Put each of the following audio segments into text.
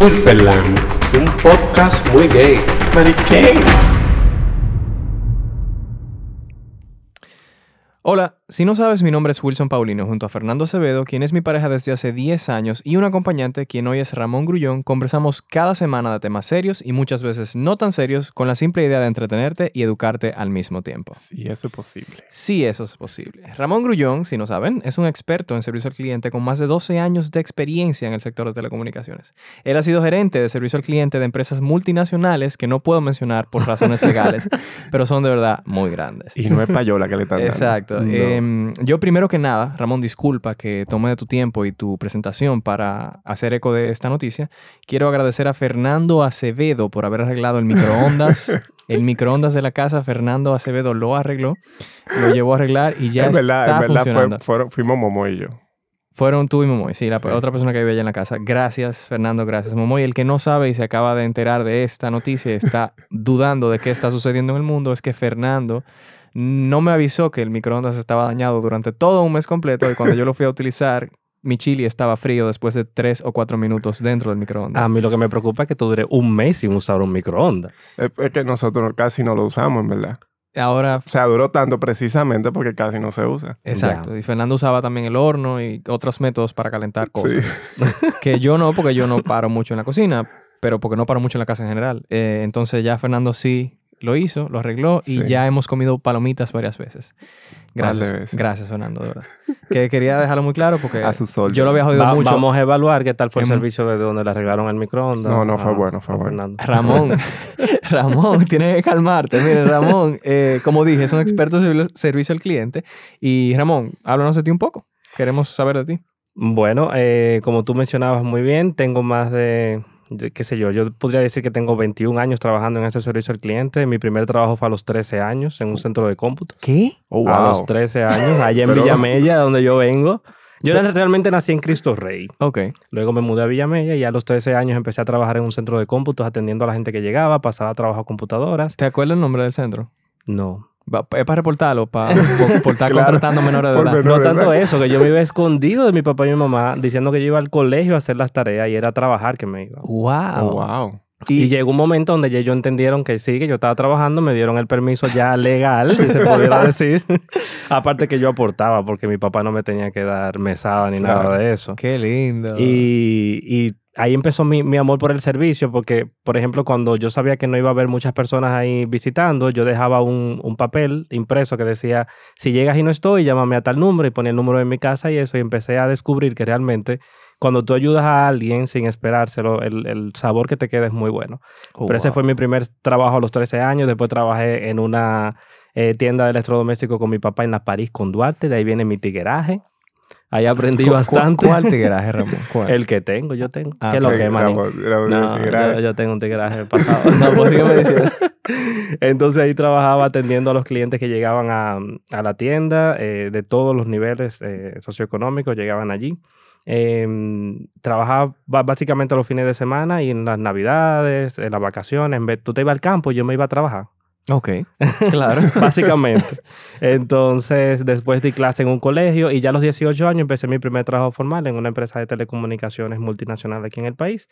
Wilferland, un podcast muy gay. ¿Pero qué? Hola, si no sabes, mi nombre es Wilson Paulino junto a Fernando Acevedo, quien es mi pareja desde hace 10 años, y un acompañante, quien hoy es Ramón Grullón. Conversamos cada semana de temas serios y muchas veces no tan serios, con la simple idea de entretenerte y educarte al mismo tiempo. Sí, eso es posible. Sí, eso es posible. Ramón Grullón, si no saben, es un experto en servicio al cliente con más de 12 años de experiencia en el sector de telecomunicaciones. Él ha sido gerente de servicio al cliente de empresas multinacionales que no puedo mencionar por razones legales, pero son de verdad muy grandes. Y no es payola que le están dando. Exacto. No. Em, yo primero que nada, Ramón, disculpa que tome de tu tiempo y tu presentación para hacer eco de esta noticia. Quiero agradecer a Fernando Acevedo por haber arreglado el microondas. el microondas de la casa, Fernando Acevedo lo arregló, lo llevó a arreglar y ya en verdad, está en verdad fue- funcionando. fueron- fuimos Momo y yo. Fueron tú y Momoy, sí, la Sí. otra persona que vive allá en la casa. Gracias, Fernando, gracias, Momoy. El que no sabe y se acaba de enterar de esta noticia y está dudando de qué está sucediendo en el mundo es que Fernando no me avisó que el microondas estaba dañado durante todo un mes completo y cuando yo lo fui a utilizar, mi chili estaba frío después de tres o cuatro minutos dentro del microondas. A mí lo que me preocupa es que tú dure un mes sin usar un microondas. Es, es que nosotros casi no lo usamos, en verdad. Ahora, O sea, duró tanto precisamente porque casi no se usa. exacto. Y Fernando usaba también el horno y otros métodos para calentar cosas. Sí. Que yo no, porque yo no paro mucho en la cocina, pero porque no paro mucho en la casa en general. Eh, entonces ya Fernando sí lo hizo, lo arregló y Sí. ya hemos comido palomitas varias veces. Gracias. veces. Gracias, Fernando, de verdad. Que quería dejarlo muy claro porque A su sol. yo lo había jodido Va- mucho. Vamos a evaluar qué tal fue el Em- servicio de donde le arreglaron el microondas. No, no, fue a- bueno, fue bueno. Ramón, Ramón, tienes que calmarte. Mire, Ramón, eh, como dije, es un experto en servi- servicio al cliente. Y Ramón, háblanos de ti un poco. Queremos saber de ti. Bueno, eh, como tú mencionabas muy bien, tengo más de- qué sé yo, yo podría decir que tengo 21 años trabajando en este servicio al cliente. Mi primer trabajo fue a los 13 años en un centro de cómputo. ¿Qué? Oh, A los 13 años, allá en Pero- Villamella, donde yo vengo. Yo realmente nací en Cristo Rey. Ok. Luego me mudé a Villamella y a los 13 años empecé a trabajar en un centro de cómputos atendiendo a la gente que llegaba, pasaba a trabajo a computadoras. ¿Te acuerdas el nombre del centro? No. Va- ¿Es para reportarlo? ¿Para, por, estar Claro. contratando menores de edad? No tanto ¿verdad? eso, que yo me iba escondido de mi papá y mi mamá diciendo que yo iba al colegio a hacer las tareas y era a trabajar que me iba. ¡Wow! Oh, wow. Y, llegó un momento donde ya ellos entendieron que sí, que yo estaba trabajando, me dieron el permiso ya legal, si se pudiera decir. Aparte que yo aportaba, porque mi papá no me tenía que dar mesada ni Claro. nada de eso. ¡Qué lindo! Y, y ahí empezó mi, mi amor por el servicio, porque, por ejemplo, cuando yo sabía que no iba a haber muchas personas ahí visitando, yo dejaba un, un papel impreso que decía, si llegas y no estoy, llámame a tal número y ponía el número de mi casa y eso, y empecé a descubrir que realmente cuando tú ayudas a alguien sin esperárselo, el, el sabor que te queda es muy bueno. Oh, Pero ese wow. fue mi primer trabajo a los 13 años, después trabajé en una eh, tienda de electrodomésticos con mi papá en la París con Duarte, de ahí viene mi tigueraje. Ahí aprendí ¿Cu- cu- bastante. ¿Cuál Ramón? ¿Cuál? El que tengo, yo tengo. Ah, ¿Qué lo que, No, yo, yo tengo un tigreaje pasado. No, pues diciendo. Entonces ahí trabajaba atendiendo a los clientes que llegaban a, a la tienda eh, de todos los niveles eh, socioeconómicos, llegaban allí. Eh, trabajaba ba- básicamente los fines de semana y en las navidades, en las vacaciones. En vez, tú te ibas al campo y yo me iba a trabajar. Ok, claro. Básicamente. Entonces, después di clase en un colegio y ya a los 18 años empecé mi primer trabajo formal en una empresa de telecomunicaciones multinacional aquí en el país,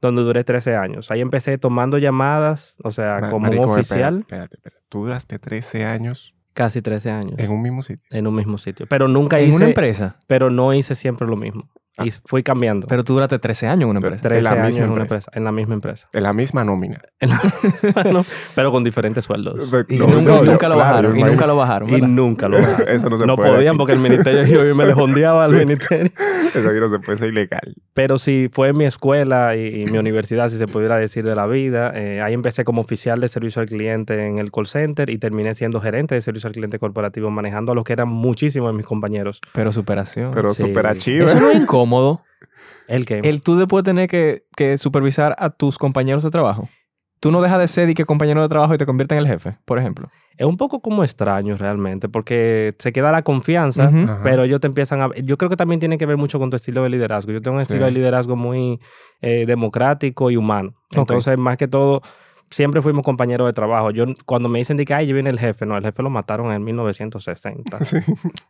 donde duré 13 años. Ahí empecé tomando llamadas, o sea, Ma- como marico, un espérate, oficial, Espérate, espérate. Tú duraste 13 años casi 13 años en un mismo sitio. en un mismo sitio. Pero nunca En hice, una empresa. pero no hice siempre lo mismo. Ah. Y fui cambiando. Pero tú duraste 13 años en una empresa. en la 13 años misma en, una empresa. empresa, en la misma empresa. En la misma nómina. En la- no, pero con diferentes sueldos. Y No, nunca, no, y yo- nunca lo bajaron. Y nunca lo bajaron. Y nunca lo bajaron. Eso no se no puede podían aquí. porque el ministerio yo me le jondeaba al Sí. ministerio. Eso aquí no se puede, eso es ilegal. Pero sí, fue mi escuela y, y mi universidad, si se pudiera decir, de la vida. Eh, ahí empecé como oficial de servicio al cliente en el call center y terminé siendo gerente de servicio al cliente corporativo, manejando a los que eran muchísimos de mis compañeros. Pero superación. Pero Sí. súper archivo. Eso no es incómodo. ¿El qué? El tú después tener que, que supervisar a tus compañeros de trabajo. Tú no dejas de ser y que compañero de trabajo y te conviertes en el jefe, por ejemplo. Es un poco como extraño realmente, porque se queda la confianza, pero ellos te empiezan a... Yo creo que también tiene que ver mucho con tu estilo de liderazgo. Yo tengo un Sí. estilo de liderazgo muy eh, democrático y humano. Entonces, más que todo, siempre fuimos compañeros de trabajo. Yo, cuando me dicen de que, ay, yo viene el jefe, no, el jefe lo mataron en 1960. Sí,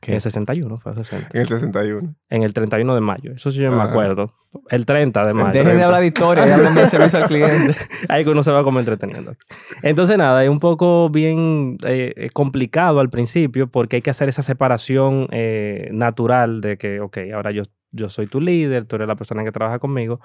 Que es 61, fue 60. en el 61. En el 31 de mayo. Eso sí yo me Ajá. acuerdo. El 30 de mayo. Dejen de hablar de historia y hablen de servicio al cliente. Ahí que uno se va como entreteniendo. Entonces, nada, es un poco bien eh, complicado al principio porque hay que hacer esa separación eh, natural de que, ok, ahora yo, yo soy tu líder, tú eres la persona que trabaja conmigo,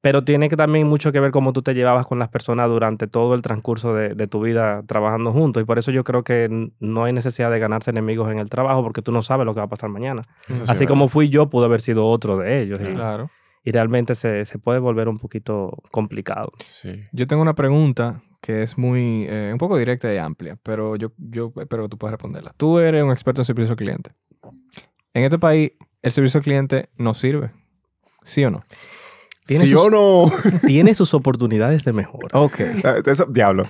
pero tiene que también mucho que ver cómo tú te llevabas con las personas durante todo el transcurso de, de tu vida trabajando juntos. Y por eso yo creo que no hay necesidad de ganarse enemigos en el trabajo porque tú no sabes lo que va a pasar mañana. Sí Así como fui yo, pude haber sido otro de ellos. Y, Claro. y realmente se, se puede volver un poquito complicado. Sí. Yo tengo una pregunta que es muy, eh, un poco directa y amplia, pero yo, yo espero que tú puedas responderla. Tú eres un experto en servicio al cliente. En este país, el servicio al cliente no sirve. ¿Sí o no? Tiene ¿Sí sus- o no? tiene sus oportunidades de mejora. Ok. Eso, diablo.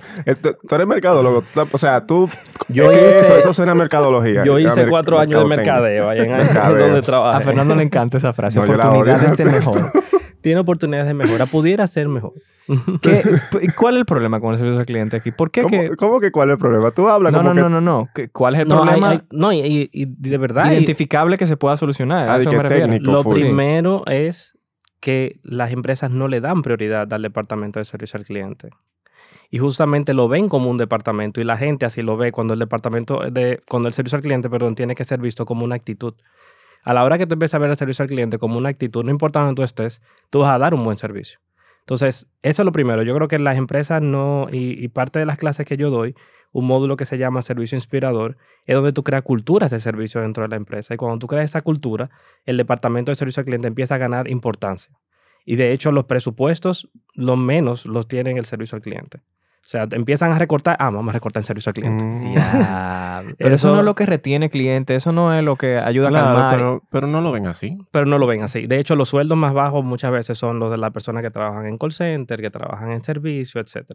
Tú eres mercadólogo. o sea, tú... Yo hice- eso, eso suena a mercadología. Yo a hice mer- cuatro años de mercadeo ahí en, Mercadeo. donde A trabajé. Fernando le encanta esa frase. No. Oportunidades de mejor. Tiene oportunidades de mejora. Pudiera ser mejor. ¿Qué- ¿Cuál es el problema con el servicio al cliente aquí? ¿Por qué ¿Cómo, que...? cómo que cuál es el problema? Tú hablas No, como no, que... no, no, no. ¿Qué- ¿Cuál es el no, hay- problema hay- no, y, y- y de verdad. y identificable que se pueda solucionar? Ah, A de eso me refiero. técnico. lo full. Sí. primero es que las empresas no le dan prioridad al departamento de servicio al cliente. Y justamente lo ven como un departamento y la gente así lo ve cuando el departamento de cuando el servicio al cliente, perdón, tiene que ser visto como una actitud. A la hora que tú empiezas a ver el servicio al cliente como una actitud, no importa donde tú estés, tú vas a dar un buen servicio. Entonces, eso es lo primero. Yo creo que las empresas no, y parte de las clases que yo doy, un módulo que se llama servicio inspirador, es donde tú creas culturas de servicio dentro de la empresa. Y cuando tú creas esa cultura, el departamento de servicio al cliente empieza a ganar importancia. Y de hecho, los presupuestos, lo menos los tienen el servicio al cliente. O sea, empiezan a recortar, ah, vamos a recortar en servicio al cliente. Mm. Pero eso, Eso- no es lo que retiene clientes, eso no es lo que ayuda a Claro, calmar. pero, pero no lo ven así. pero no lo ven así. De hecho, los sueldos más bajos muchas veces son los de las personas que trabajan en call center, que trabajan en servicio, etc.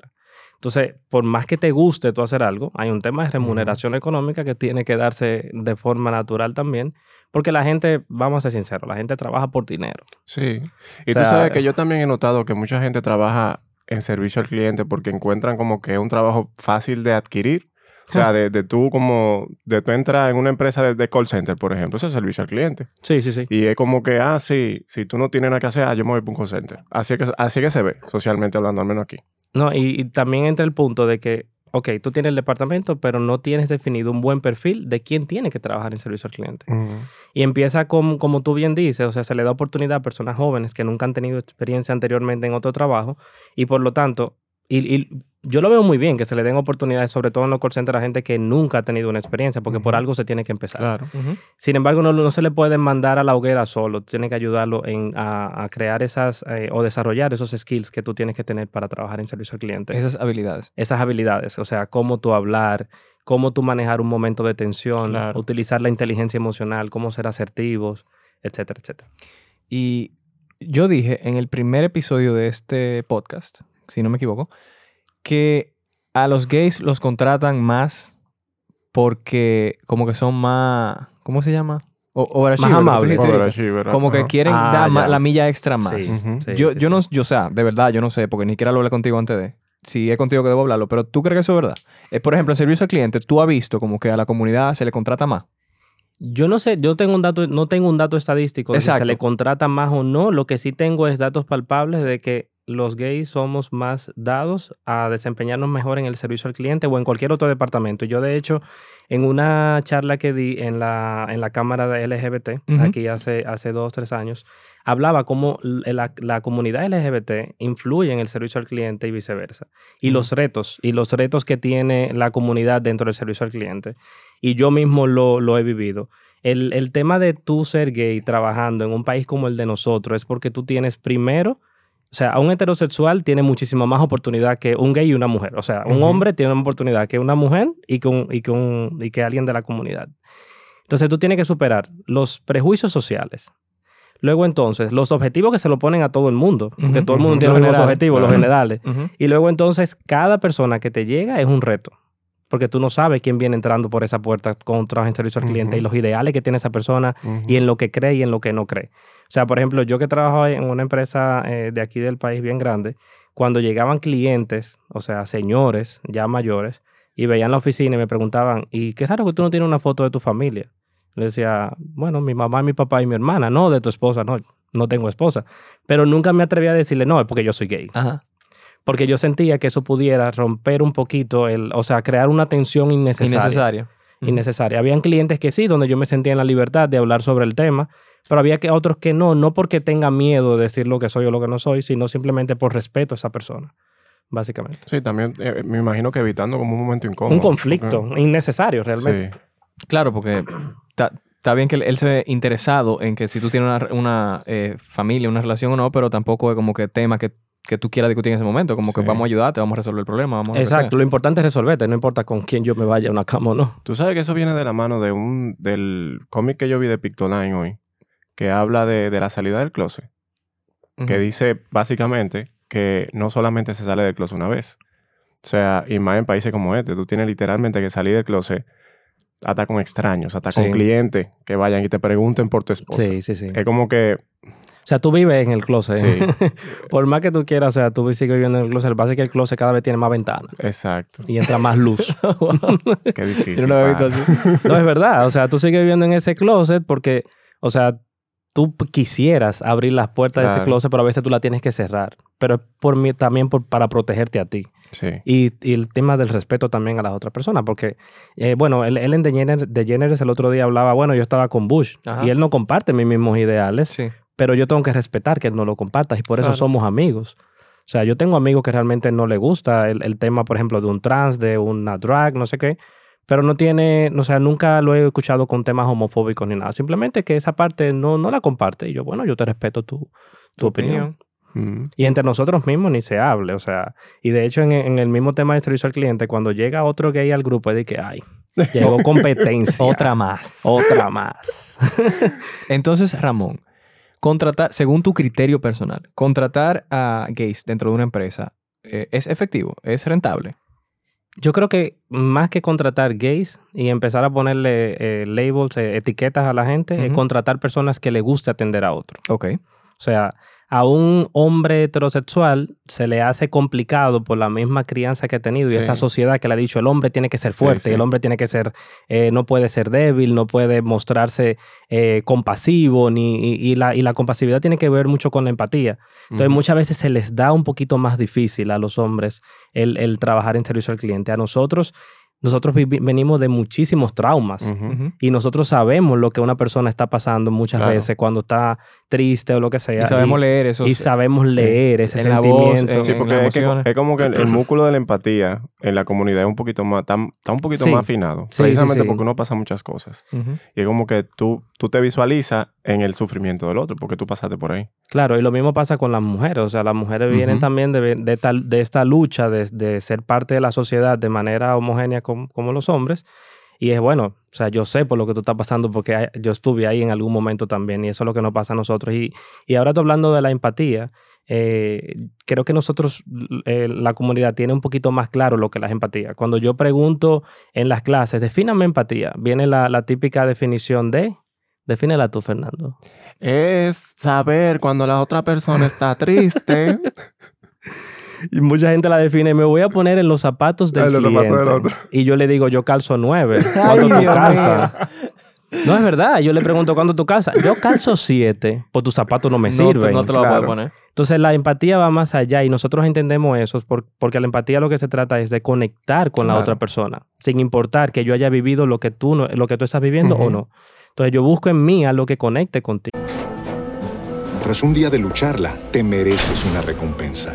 Entonces, por más que te guste tú hacer algo, hay un tema de remuneración económica que tiene que darse de forma natural también, porque la gente, vamos a ser sinceros, la gente trabaja por dinero. Sí. Y O tú sabes que yo también he notado que mucha gente trabaja en servicio al cliente porque encuentran como que es un trabajo fácil de adquirir. O sea, de, de tú como, de tú entras en una empresa de, de call center, por ejemplo, eso es servicio al cliente. Sí, sí, sí. Y es como que, ah, sí, si tú no tienes nada que hacer, ah, yo me voy para un call center. Así que, así que se ve, socialmente hablando, al menos aquí. No, y, y también entra el punto de que, ok, tú tienes el departamento, pero no tienes definido un buen perfil de quién tiene que trabajar en servicio al cliente. Y empieza con, como tú bien dices, o sea, se le da oportunidad a personas jóvenes que nunca han tenido experiencia anteriormente en otro trabajo y por lo tanto, y, y yo lo veo muy bien que se le den oportunidades, sobre todo en los call centers, a gente que nunca ha tenido una experiencia, porque por algo se tiene que empezar. Claro. Sin embargo, no, no se le puede mandar a la hoguera solo, tiene que ayudarlo en, a, a crear esas eh, o desarrollar esos skills que tú tienes que tener para trabajar en servicio al cliente Esas habilidades. esas habilidades, o sea, cómo tú hablar, cómo tú manejar un momento de tensión, Claro. utilizar la inteligencia emocional, cómo ser asertivos, etcétera, etcétera. Y yo dije en el primer episodio de este podcast, si no me equivoco, que a los gays los contratan más porque como que son más, ¿cómo se llama? O, overachiever, Más amables. Overachiever, Como que quieren Ah, dar la milla extra más. Sí, Ujú. sí, yo, sí, yo sí. no, yo, o sea, de verdad, yo no sé, porque ni siquiera lo hablé contigo antes de. Si es contigo que debo hablarlo, pero tú crees que eso es verdad. Eh, por ejemplo, en servicio al cliente, tú has visto como que a la comunidad se le contrata más. Yo no sé, yo tengo un dato, no tengo un dato estadístico de si Exacto. se le contrata más o no. Lo que sí tengo es datos palpables de que los gays somos más dados a desempeñarnos mejor en el servicio al cliente o en cualquier otro departamento. Yo, de hecho, en una charla que di en la, en la Cámara de LGBT, aquí hace, hace dos, tres años, hablaba cómo la, la comunidad LGBT influye en el servicio al cliente y viceversa. Y los retos, y los retos que tiene la comunidad dentro del servicio al cliente. Y yo mismo lo, lo he vivido. El, el tema de tú ser gay trabajando en un país como el de nosotros es porque tú tienes primero, o sea, un heterosexual tiene muchísima más oportunidad que un gay y una mujer. O sea, un hombre tiene más oportunidad que una mujer y que, un- y, que un- y que alguien de la comunidad. Entonces tú tienes que superar los prejuicios sociales, Luego entonces, los objetivos que se lo ponen a todo el mundo, porque todo el mundo tiene Lo los mismos objetivos, los generales. Y luego entonces, cada persona que te llega es un reto. Porque tú no sabes quién viene entrando por esa puerta con trabajo en servicio al cliente y los ideales que tiene esa persona y en lo que cree y en lo que no cree. O sea, por ejemplo, yo que trabajo en una empresa eh, de aquí del país bien grande, cuando llegaban clientes, o sea, señores ya mayores, y veían la oficina y me preguntaban, ¿y qué raro que tú no tienes una foto de tu familia? Le decía, bueno, mi mamá, mi papá y mi hermana, no de tu esposa, no, no tengo esposa. Pero nunca me atreví a decirle, no, es porque yo soy gay. Ajá. Porque yo sentía que eso pudiera romper un poquito, el, o sea, crear una tensión innecesaria Innecesario. Ujú. innecesaria. Habían clientes que sí, donde yo me sentía en la libertad de hablar sobre el tema, pero había que otros que no, no porque tenga miedo de decir lo que soy o lo que no soy, sino simplemente por respeto a esa persona, básicamente. Sí, también eh, me imagino que evitando como un momento incómodo. Un conflicto porque- innecesario realmente. Sí. Claro, porque está bien que él, él se ve interesado en que si tú tienes una, una, eh, familia, una relación o no, pero tampoco es como que tema que, que tú quieras discutir en ese momento. Como que vamos a ayudarte, vamos a resolver el problema, vamos a Exacto, lo importante es resolverte, no importa con quién yo me vaya a una cama o no. Tú sabes que eso viene de la mano de un del cómic que yo vi de Pictoline hoy, que habla de, de la salida del closet, que dice básicamente que no solamente se sale del closet una vez. O sea, y más en países como este, tú tienes literalmente que salir del closet hasta con extraños, hasta Sí. con clientes que vayan y te pregunten por tu esposa. Sí, sí, sí. Es como que, O sea, tú vives en el closet. Sí. Por más que tú quieras, o sea, tú sigues viviendo en el closet. El pasa es que el closet cada vez tiene más ventanas exacto, y entra más luz. qué difícil. Yo no lo había visto así. No, es verdad. O sea, tú sigues viviendo en ese closet porque, o sea, tú quisieras abrir las puertas de ese closet, pero a veces tú la tienes que cerrar. Pero es por mí, también por, para protegerte a ti. Sí. Y, y el tema del respeto también a las otras personas. Porque, eh, bueno, él, él en DeGeneres, DeGeneres el otro día hablaba, bueno, yo estaba con Bush Ajá. y él no comparte mis mismos ideales, Sí. Pero yo tengo que respetar que él no lo comparta y por eso Claro. somos amigos. O sea, yo tengo amigos que realmente no le gusta el, el tema, por ejemplo, de un trans, de una drag, no sé qué, pero no tiene, o sea, nunca lo he escuchado con temas homofóbicos ni nada. Simplemente que esa parte no, no la comparte. Y yo, bueno, yo te respeto tu, tu opinión. Mm. Y entre nosotros mismos ni se hable, o sea, y de hecho en, en el mismo tema de servicio al cliente, cuando llega otro gay al grupo, es de que, ay, llegó competencia. Otra más. Otra más. Entonces, Ramón, contratar, según tu criterio personal, contratar a gays dentro de una empresa eh, es efectivo, es rentable. Yo creo que más que contratar gays y empezar a ponerle eh, labels, eh, etiquetas a la gente, es contratar personas que le guste atender a otro. Ok. O sea, a un hombre heterosexual se le hace complicado por la misma crianza que ha tenido y esta sociedad que le ha dicho el hombre tiene que ser fuerte, sí. el hombre tiene que ser, eh, no puede ser débil, no puede mostrarse eh, compasivo, ni, y, y la, y la compasividad tiene que ver mucho con la empatía. Entonces muchas veces se les da un poquito más difícil a los hombres el, el trabajar en servicio al cliente. A nosotros, nosotros venimos de muchísimos traumas. Y nosotros sabemos lo que una persona está pasando muchas Claro. veces cuando está triste o lo que sea. Y sabemos leer eso. y sabemos leer ese En la voz, sentimiento. en- Sí, porque es, que- emociones. es como que el, el músculo de la empatía en la comunidad es un poquito más, está, está un poquito Sí. más afinado. Sí, precisamente sí, sí. porque uno pasa muchas cosas. Y es como que tú, tú te visualizas en el sufrimiento del otro, porque tú pasaste por ahí. Claro, y lo mismo pasa con las mujeres. O sea, las mujeres vienen también de, de, tal- de esta lucha de, de ser parte de la sociedad de manera homogénea com- como los hombres. Y es bueno, o sea, yo sé por lo que tú estás pasando porque yo estuve ahí en algún momento también y eso es lo que nos pasa a nosotros. Y, y ahora tú hablando de la empatía, eh, creo que nosotros, eh, la comunidad tiene un poquito más claro lo que es la empatía. Cuando yo pregunto en las clases, defíname empatía, viene la, la típica definición de... Defínela tú, Fernando. Es saber cuando la otra persona está triste. Y mucha gente la define, me voy a poner en los zapatos del los zapatos cliente. del otro. Y yo le digo, yo calzo nueve. Ay, ¿Cuándo tú Dios calzas? No es verdad. Yo le pregunto, ¿cuándo tú calzas? Yo calzo siete, pues tus zapatos no me No te- sirven. No te lo voy a poner. Entonces la empatía va más allá y nosotros entendemos eso por- porque la empatía lo que se trata es de conectar con la Claro. otra persona, sin importar que yo haya vivido lo que tú, no- lo que tú estás viviendo o no. Entonces yo busco en mí algo que conecte contigo. Tras un día de lucharla, te mereces una recompensa,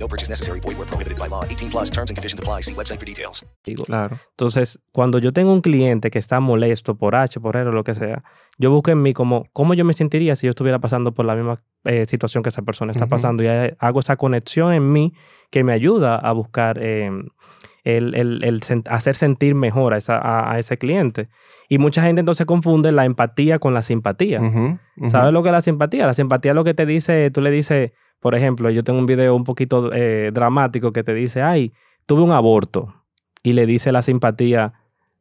No purchase necessary. Void where prohibited by law. 18 plus terms and conditions apply. See website for details. Claro. Entonces, cuando yo tengo un cliente que está molesto por H, por R o lo que sea, yo busco en mí como cómo yo me sentiría si yo estuviera pasando por la misma eh, situación que esa persona está Ujú. pasando y hago esa conexión en mí que me ayuda a buscar eh, el, el- el sen- hacer sentir mejor a, esa- a- a ese cliente. Y mucha gente entonces confunde la empatía con la simpatía. Ujú, ujú. ¿Sabes lo que es la simpatía? La simpatía es lo que te dice, tú le dices, por ejemplo, yo tengo un video un poquito eh, dramático que te dice, ay, tuve un aborto. Y le dice la simpatía,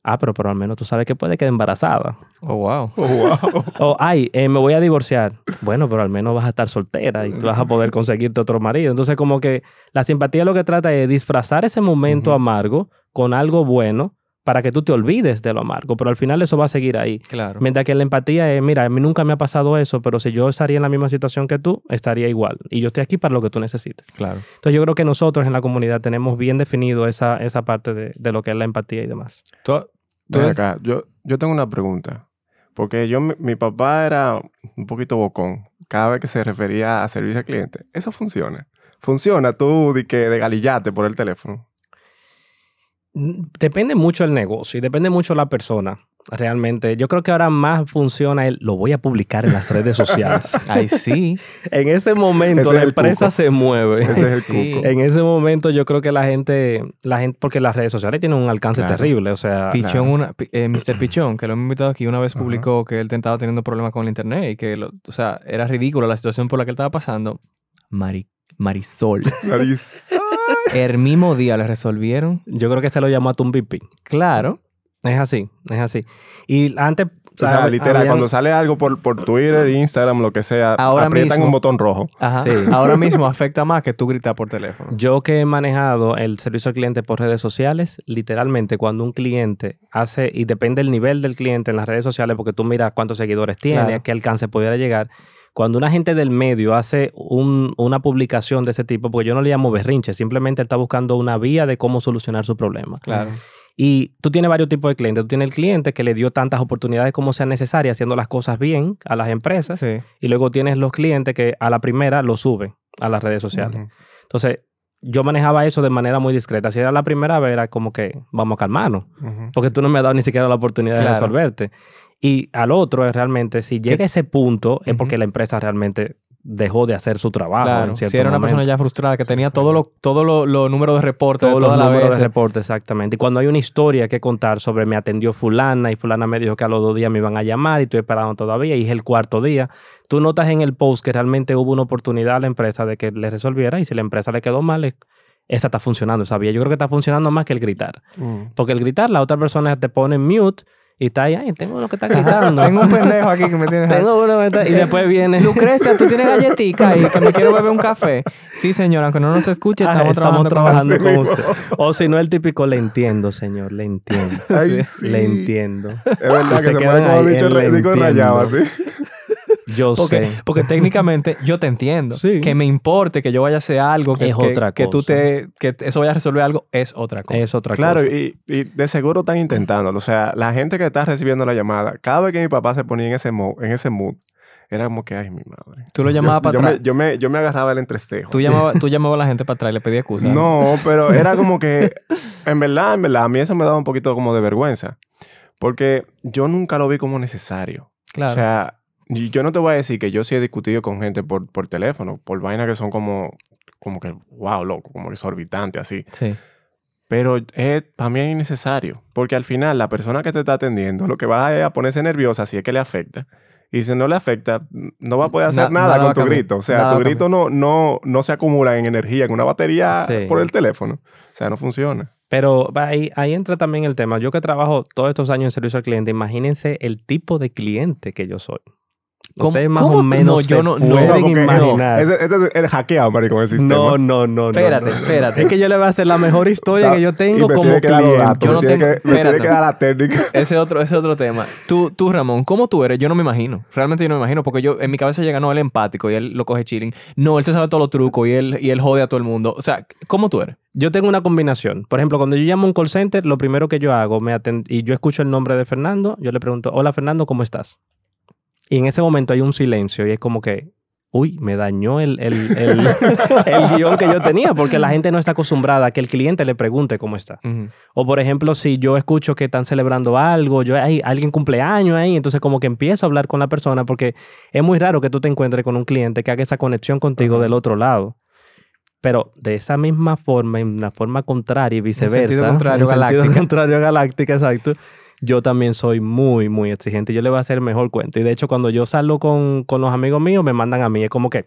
ah, pero, pero al menos tú sabes que puede quedar embarazada. Oh, wow. Oh, wow. O, ay, eh, me voy a divorciar. Bueno, pero al menos vas a estar soltera y tú vas a poder conseguirte otro marido. Entonces, como que la simpatía lo que trata es disfrazar ese momento amargo con algo bueno para que tú te olvides de lo amargo, pero al final eso va a seguir ahí. Claro. Mientras que la empatía es, mira, a mí nunca me ha pasado eso, pero si yo estaría en la misma situación que tú, estaría igual. Y yo estoy aquí para lo que tú necesites. Claro. Entonces yo creo que nosotros en la comunidad tenemos bien definido esa, esa parte de, de lo que es la empatía y demás. Tú- acá, yo, yo tengo una pregunta. Porque yo, mi, mi papá era un poquito bocón cada vez que se refería a servicio al cliente. Eso funciona. Funciona tú de, que, de galillate por el teléfono. Depende mucho el negocio y depende mucho la persona. Realmente, yo creo que ahora más funciona el lo voy a publicar en las redes sociales. Ay, sí. en ese momento Ese la es empresa cuco. se mueve. Ese es el Sí. cuco. En ese momento yo creo que la gente, la gente, porque las redes sociales tienen un alcance Claro. terrible, o sea, Pichón, claro. una, eh, Mr. Pichón, que lo hemos invitado aquí, una vez publicó que él estaba teniendo problemas con el internet y que, lo- o sea, era ridículo la situación por la que él estaba pasando. Mari- Marisol. Nariz. el mismo día le resolvieron. yo creo que se lo llamó a Tumbipi. Claro. Es así, es así. Y antes, O sea, literal, Habían- cuando sale algo por, por Twitter, Instagram, lo que sea, Ahora aprietan mismo- un botón rojo. Ajá. Sí. Ahora mismo afecta más que tú gritas por teléfono. Yo que he manejado el servicio al cliente por redes sociales, literalmente cuando un cliente hace, y depende del nivel del cliente en las redes sociales, porque tú miras cuántos seguidores tiene, Claro. a qué alcance pudiera llegar. Cuando una gente del medio hace un- una publicación de ese tipo, porque yo no le llamo berrinche, simplemente está buscando una vía de cómo solucionar su problema. Claro. Y tú tienes varios tipos de clientes. Tú tienes el cliente que le dio tantas oportunidades como sean necesarias, haciendo las cosas bien a las empresas. Sí. Y luego tienes los clientes que a la primera lo suben a las redes sociales. Entonces, yo manejaba eso de manera muy discreta. Si era la primera vez, era como que vamos a calmarnos, porque tú no me has dado ni siquiera la oportunidad de resolverte. Y al otro es realmente, si llega a ese punto, es porque la empresa realmente dejó de hacer su trabajo. Claro. en cierto Si era una persona ya frustrada que tenía todos los todo lo, los números de reporte todos los números de reporte, exactamente. Y cuando hay una historia que contar sobre me atendió fulana y fulana me dijo que a los dos días me iban a llamar y estoy esperando todavía y es el cuarto día, tú notas en el post que realmente hubo una oportunidad a la empresa de que le resolviera y si la empresa le quedó mal, es- esa está funcionando esa vía. Yo creo que está funcionando más que el gritar. Mm. Porque el gritar, la otra persona te pone en mute y está ahí, ay, tengo lo que está gritando. Tengo un pendejo aquí que me tiene... Tengo uno que está- y después viene... Lucrecia, tú tienes galletica y que me quiero beber un café. Sí, señora, aunque no nos escuche, Ah, estamos, trabajando, trabajando con usted. O si no, el típico, le entiendo, señor, le entiendo. Ay, Sí. sí. Le entiendo. Es verdad Y que se se, pone como dicho rayado así. Yo Porque, sé. porque técnicamente yo te entiendo. Sí. Que me importe que yo vaya a hacer algo, que, Es que- otra que tú cosa. te, que eso vaya a resolver algo, es otra cosa. Es otra Claro, cosa. y, y de seguro están intentándolo. O sea, la gente que está recibiendo la llamada, cada vez que mi papá se ponía en ese, mo- en ese mood, era como que, ay, mi madre. Tú lo llamabas para yo atrás. me, yo, me, yo me agarraba el entrestejo. Tú llamabas, tú llamabas a la gente para atrás y le pedías excusa. No, pero era como que, en verdad, en verdad, a mí eso me daba un poquito como de vergüenza. Porque yo nunca lo vi como necesario. Claro. O sea, y yo no te voy a decir que yo sí he discutido con gente por, por teléfono, por vainas que son como, como que, wow, loco, como exorbitante así. sí. Pero es, para mí es innecesario. Porque al final, la persona que te está atendiendo, lo que va es a ponerse nerviosa si es que le afecta. Y si no le afecta, no va a poder hacer Na- nada, con tu grito. O sea, Nada tu grito no, no, no se acumula en energía, en una batería Sí. por el teléfono. O sea, no funciona. Pero ahí, ahí entra también el tema. Yo que trabajo todos estos años en servicio al cliente, imagínense el tipo de cliente que yo soy. ¿Cómo- Ustedes más cómo? o menos No, se no- no, pueden porque- imaginar. Ese, este es el hackeado, marico, el sistema. No, no, no, no. Espérate, no. espérate. Es que yo le voy a hacer la mejor historia No, que yo y tengo me como cliente. datos, Yo no tengo- que- me tiene que dar la técnica. Ese otro, ese otro tema. Tú, tú, Ramón, ¿cómo tú eres? Yo no me imagino. Realmente yo no me imagino. Porque yo, en mi cabeza llega, no, él es empático y él lo coge chilling. No, él se sabe todos los trucos y él, y él jode a todo el mundo. O sea, ¿cómo tú eres? Yo tengo una combinación. Por ejemplo, cuando yo llamo a un call center, lo primero que yo hago, me aten- y yo escucho el nombre de Fernando, yo le pregunto, hola Fernando, ¿cómo estás? Y en ese momento hay un silencio y es como que, uy, me dañó el, el, el, el guion que yo tenía, porque la gente no está acostumbrada a que el cliente le pregunte cómo está. O por ejemplo, si yo escucho que están celebrando algo, yo hay alguien cumpleaños ahí, entonces como que empiezo a hablar con la persona porque es muy raro que tú te encuentres con un cliente que haga esa conexión contigo del otro lado. Pero de esa misma forma, en una forma contraria y viceversa. sentido contrario en sentido contrario galáctica, exacto. Yo también soy muy, muy exigente. Yo le voy a hacer el mejor cuento. Y de hecho, cuando yo salgo con, con los amigos míos, me mandan a mí. Es como que,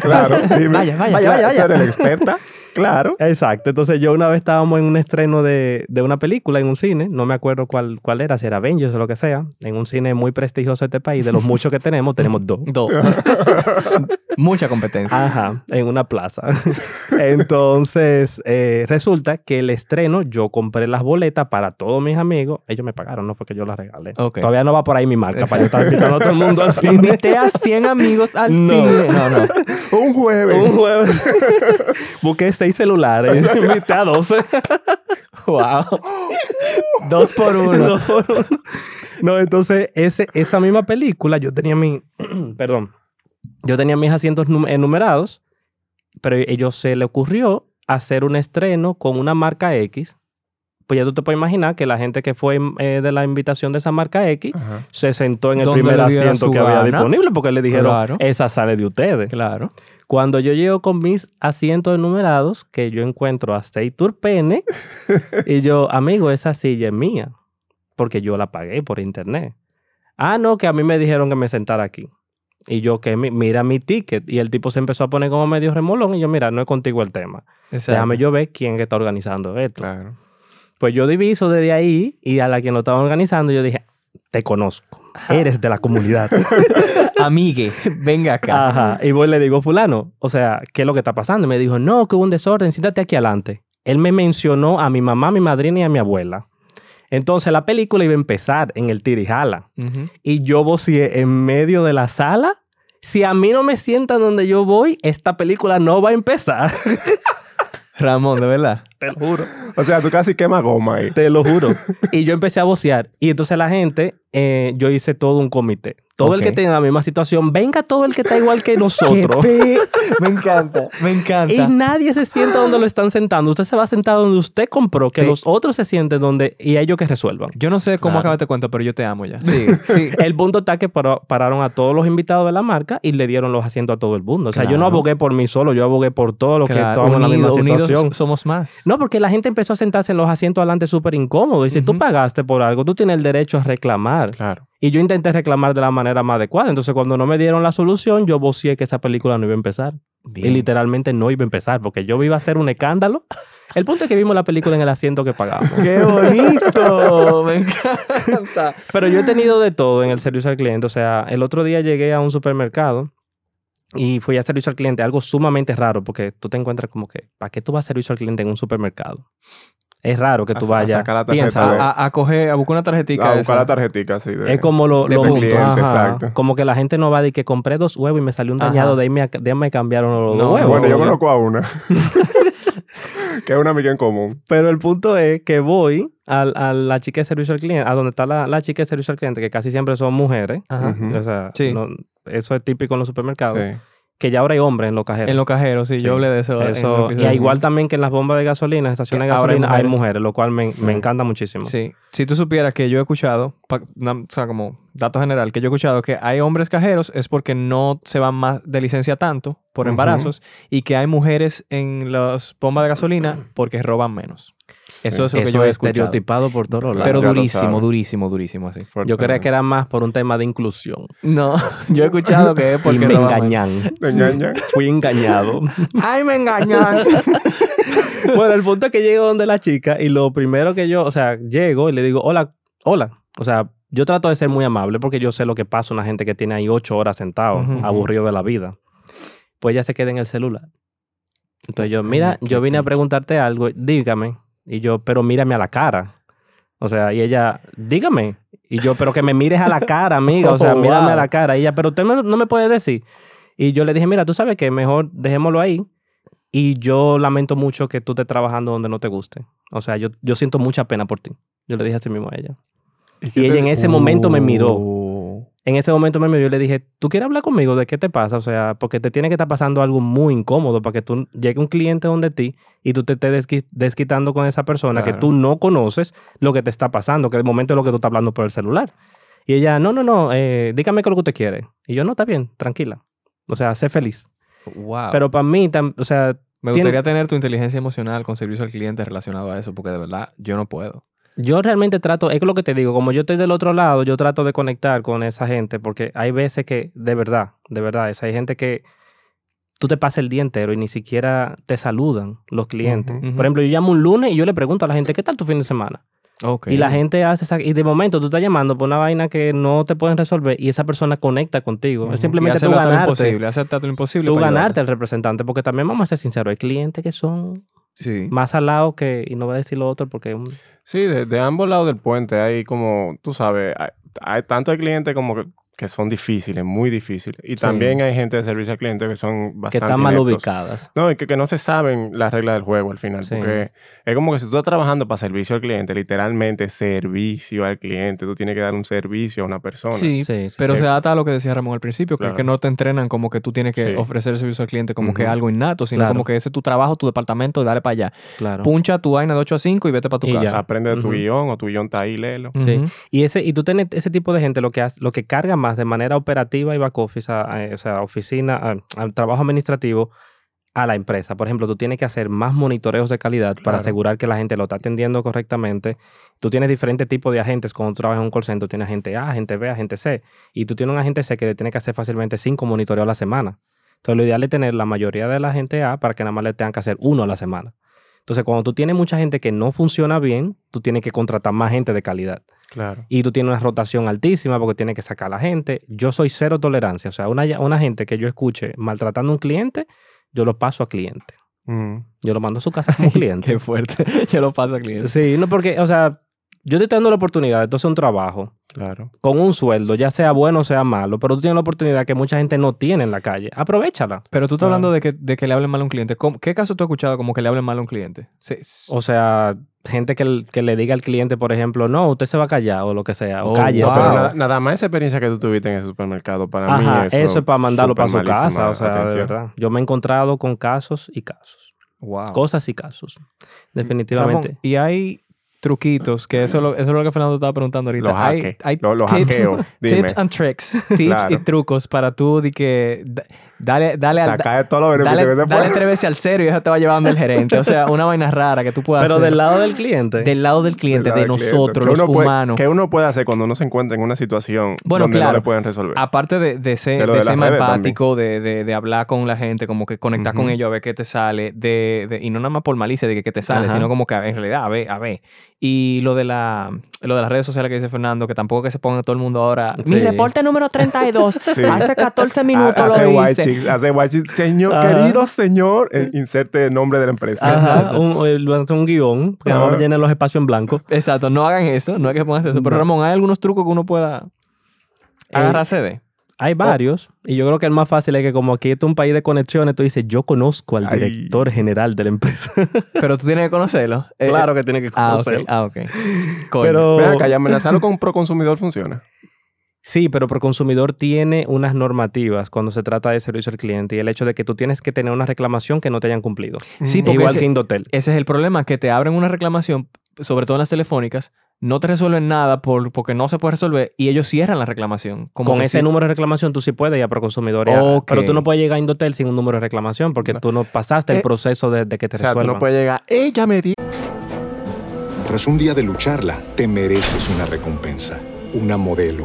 Claro. dime. Vaya, vaya, vaya, vaya, Tú eres la experta. Claro. Exacto. Entonces yo una vez estábamos en un estreno de, de una película en un cine, no me acuerdo cuál, cuál era, si era Avengers o lo que sea, en un cine muy prestigioso de este país, de los muchos que tenemos, tenemos dos. Dos. Mucha competencia. Ajá, en una plaza. Entonces, eh, resulta que el estreno, yo compré las boletas para todos mis amigos. Ellos me pagaron, no fue que yo las regalé. Ok. Todavía no va por ahí mi marca para yo estar invitando a todo el mundo al cine. Invité a 100 amigos al No. cine. No, no. Un jueves. Un jueves. Busqué seis celulares. Invité a 12. Wow. Dos por uno. No, no, entonces ese, esa misma película, yo tenía mi, perdón, yo tenía mis asientos num- enumerados, pero a ellos se le ocurrió hacer un estreno con una marca X. Pues ya tú te puedes imaginar que la gente que fue eh, de la invitación de esa marca X Ajá. se sentó en el primer asiento que había disponible porque le dijeron, Claro. esa sale de ustedes. Claro. Cuando yo llego con mis asientos enumerados, que yo encuentro a seis turpenes, y yo, amigo, esa silla es mía, porque yo la pagué por internet. Ah, no, que a mí me dijeron que me sentara aquí. Y yo, que mi- mira mi ticket. Y el tipo se empezó a poner como medio remolón. Y yo, mira, no es contigo el tema. Exacto. Déjame yo ver quién está organizando esto. Claro. Pues yo diviso desde ahí y a la quien lo estaba organizando, yo dije, te conozco. Eres de la comunidad. Amigue, venga acá. Ajá. Y voy y le digo, fulano, o sea, ¿qué es lo que está pasando? Y me dijo, no, que hubo un desorden, siéntate aquí adelante. Él me mencionó a mi mamá, a mi madrina y a mi abuela. Entonces la película iba a empezar en el tirijala. Ujú. Y yo vocié en medio de la sala. Si a mí no me sientan donde yo voy, esta película no va a empezar. Ramón, de verdad. Te lo juro. O sea, tú casi quemas goma ahí. Te lo juro. y yo empecé a vocear. Y entonces la gente, eh, yo hice todo un comité. Todo el que tenga la misma situación, venga todo el que está igual que nosotros. Me encanta, me encanta. Y nadie se sienta donde lo están sentando. Usted se va a sentar donde usted compró, que los otros se sienten donde y ellos que resuelvan. Yo no sé cómo Claro. acaba este cuento, pero yo te amo ya. Sí, sí. El punto está que pararon a todos los invitados de la marca y le dieron los asientos a todo el mundo. O sea, yo no abogué por mí solo, yo abogué por todos los que estaban en la misma unidos, unidos situación. somos más. No, porque la gente empezó a sentarse en los asientos adelante súper incómodo. Y si tú pagaste por algo, tú tienes el derecho a reclamar. Claro. Y yo intenté reclamar de la manera más adecuada. Entonces, cuando no me dieron la solución, yo vocié que esa película no iba a empezar. Y literalmente no iba a empezar, porque yo iba a hacer un escándalo. El punto es que vimos la película en el asiento que pagamos. ¡Qué bonito! me encanta. Pero yo he tenido de todo en el servicio al cliente. O sea, el otro día llegué a un supermercado y fui a servicio al cliente, algo sumamente raro, porque tú te encuentras como que, ¿para qué tú vas a servicio al cliente en un supermercado? Es raro que tú A- a vayas. sacar la tarjeta piénsalo. de- A, a- coger, a buscar una tarjetita. A esa. buscar la tarjetica, sí. de- Es como lo, de lo- cliente, exacto. Como que la gente no va de que compré dos huevos y me salió un dañado, de ahí me, de ahí me cambiaron los No, dos huevos. Bueno, yo conozco a una. que es una amiga en común. Pero el punto es que voy al- a, la chica de servicio al cliente, a donde está la, la chica de servicio al cliente, que casi siempre son mujeres. Ajá. O sea, Sí. no- eso es típico en los supermercados. Sí. Que ya ahora hay hombres en los cajeros. En los cajeros, sí, Sí. yo hablé de eso. y igual también que en las bombas de gasolina, estaciones de ahora hay gasolina, hay mujeres. mujeres, lo cual me, me encanta muchísimo. Sí. Si tú supieras que yo he escuchado, pa- na- o sea, como dato general, que yo he escuchado que hay hombres cajeros es porque no se van más de licencia tanto por embarazos y que hay mujeres en las bombas de gasolina porque roban menos. Eso es lo que Eso yo he es escuchado. estereotipado por todos lados. Pero Ya durísimo, durísimo, durísimo así. Yo creía que era más por un tema de inclusión. No, yo he escuchado que es y porque me engañan. De ñaña. Fui engañado. ¡Ay, me engañan! bueno, el punto es que llego donde la chica y lo primero que yo, o sea, llego y le digo, hola, hola. O sea, yo trato de ser muy amable porque yo sé lo que pasa una gente que tiene ahí ocho horas sentado, aburrido de la vida. Pues ella se queda en el celular. Entonces yo, mira, yo vine a preguntarte algo, dígame. Y yo, pero mírame a la cara. O sea, y ella, dígame. Y yo, pero que me mires a la cara, amiga. O sea, Oh, mírame a la cara. Y ella, pero usted no me puede decir. Y yo le dije, mira, tú sabes que mejor dejémoslo ahí. Y yo lamento mucho que tú estés trabajando donde no te guste. O sea, yo, yo siento mucha pena por ti. Yo le dije así mismo a ella. Y ella en ese momento me miró. En ese momento me miró y le dije, ¿tú quieres hablar conmigo? ¿De qué te pasa? O sea, porque te tiene que estar pasando algo muy incómodo para que tú llegue un cliente donde ti y tú te estés desqui- desquitando con esa persona que tú no conoces lo que te está pasando, que de momento es lo que tú estás hablando por el celular. Y ella, no, no, no, eh, dígame qué es lo que usted quiere. Y yo, no, está bien, tranquila. O sea, sé feliz. Wow. Pero para mí, o sea, me tiene- gustaría tener tu inteligencia emocional con servicio al cliente relacionado a eso, porque de verdad yo no puedo. Yo realmente trato, es lo que te digo, como yo estoy del otro lado, yo trato de conectar con esa gente, porque hay veces que, de verdad, de verdad, es, hay gente que tú te pasas el día entero y ni siquiera te saludan los clientes. Por ejemplo, yo llamo un lunes y yo le pregunto a la gente, ¿qué tal tu fin de semana? Y la gente hace esa, y de momento tú estás llamando por una vaina que no te pueden resolver y esa persona conecta contigo. Ujú. Es simplemente tú hasta lo ganarte, imposible, hasta lo imposible. tú ganarte al representante, porque también vamos a ser sinceros, hay clientes que son Sí. más alados que, y no voy a decir lo otro porque... un- Sí, de, de ambos lados del puente hay como, tú sabes, hay, hay tanto hay clientes como que, que son difíciles, muy difíciles. Y también hay gente de servicio al cliente que son que bastante están mal ineptos. ubicadas. No, y que, que no se saben las reglas del juego al final. Sí. Porque es como que si tú estás trabajando para servicio al cliente, literalmente servicio al cliente, tú tienes que dar un servicio a una persona. Sí, Sí, sí, pero sí. se adapta a lo que decía Ramón al principio, que, Claro. que no te entrenan como que tú tienes que Sí. ofrecer el servicio al cliente como que Ujú. algo innato, sino Claro. como que ese es tu trabajo, tu departamento, dale para allá. Claro. Puncha tu vaina de 8 a 5 y vete para tu Y casa. Sea, aprende de tu Ujú. guion o tu guion está ahí, léelo. Sí. Y ese y tú tienes ese tipo de gente lo que hace, lo que carga más de manera operativa y back office, a- a- o sea, oficina, al trabajo administrativo a la empresa. Por ejemplo, tú tienes que hacer más monitoreos de calidad para asegurar que la gente lo está atendiendo correctamente. Tú tienes diferentes tipos de agentes cuando tú trabajas en un call center. Tú tienes agente A, agente B, agente C. Y tú tienes un agente C que le tiene que hacer fácilmente cinco monitoreos a la semana. Entonces, lo ideal es tener la mayoría de la gente A para que nada más le tengan que hacer uno a la semana. Entonces, cuando tú tienes mucha gente que no funciona bien, tú tienes que contratar más gente de calidad Claro. y tú tienes una rotación altísima porque tienes que sacar a la gente. Yo soy cero tolerancia. O sea, una, una gente que yo escuche maltratando a un cliente, yo lo paso a cliente. Mm. Yo lo mando a su casa como cliente. Qué fuerte. Yo lo paso al cliente. sí, no porque, o sea, yo te estoy dando la oportunidad de tú hacer un trabajo Claro. con un sueldo, ya sea bueno o sea malo, pero tú tienes la oportunidad que mucha gente no tiene en la calle. Aprovechala. Pero tú estás Claro. hablando de que, de que le hablen mal a un cliente. ¿Cómo- ¿Qué caso tú has escuchado como que le hablen mal a un cliente? Sí. O sea, gente que, que le diga al cliente, por ejemplo, no, usted se va a callar o lo que sea, o Oh, Wow. nada, nada más esa experiencia que tú tuviste en ese supermercado, para Ajá, mí eso, eso, es para mandarlo para su casa, o sea, de verdad. Yo me he encontrado con casos y casos. Wow. Cosas y casos. Definitivamente. Ramón, y hay truquitos, que eso, es lo- eso es lo que Fernando estaba preguntando ahorita. Los hay, hay los tips, hackeo, dime. tips and tricks, tips y trucos para tú de que da- dale, dale, al- Saca de todos los beneficios dale, que se dale tres veces al cero y eso te va llevando el gerente. O sea, una vaina rara que tú puedas Pero hacer del lado del cliente. del lado del cliente, Del de del nosotros, los puede- humanos. que uno puede hacer cuando uno se encuentra en una situación Bueno, donde claro. no le pueden resolver. Aparte de, de ser, De de de ser más empático, de, de- de hablar con la gente, como que conectar con ellos a ver qué te sale, de, de- y no nada más por malicia de que, que te sale, Ajá. sino como que en realidad, a ver, a ver. Y lo de, la, lo de las redes sociales que dice Fernando, que tampoco que se ponga todo el mundo ahora. Mi reporte número 32, Sí. hace 14 Ha- minutos hace lo white hace. Señor, Ajá. querido señor, eh, inserte el nombre de la empresa. Ajá, un, eh, lo hace un guion que no los espacios en blanco. Exacto, no hagan eso, no hay que pongas eso. Pero No. Ramón, ¿hay algunos trucos que uno pueda agarrarse de? Hay varios. Y yo creo que el más fácil es que como aquí es un país de conexiones, tú dices, yo conozco al Ay. director general de la empresa. Pero tú tienes que conocerlo. Eh, claro que tiene que Ah, ok. conocerlo. Ah, ok. Coño. Pero Ven acá, y amenazarlo con un proconsumidor funciona. Sí, pero Proconsumidor tiene unas normativas cuando se trata de servicio al cliente y el hecho de que tú tienes que tener una reclamación que no te hayan cumplido. Sí, porque Igual ese- que Indotel. Ese es el problema, que te abren una reclamación, sobre todo en las telefónicas, no te resuelven nada por, porque no se puede resolver y ellos cierran la reclamación. Como Con ese sí. número de reclamación tú sí puedes ir a Proconsumidor. Pero tú no puedes llegar a Indotel sin un número de reclamación porque tú no pasaste el Eh, proceso de, de que te O sea, tú resuelvan. no puedes llegar, ella me dijo. Tras un día de lucharla, te mereces una recompensa, una modelo,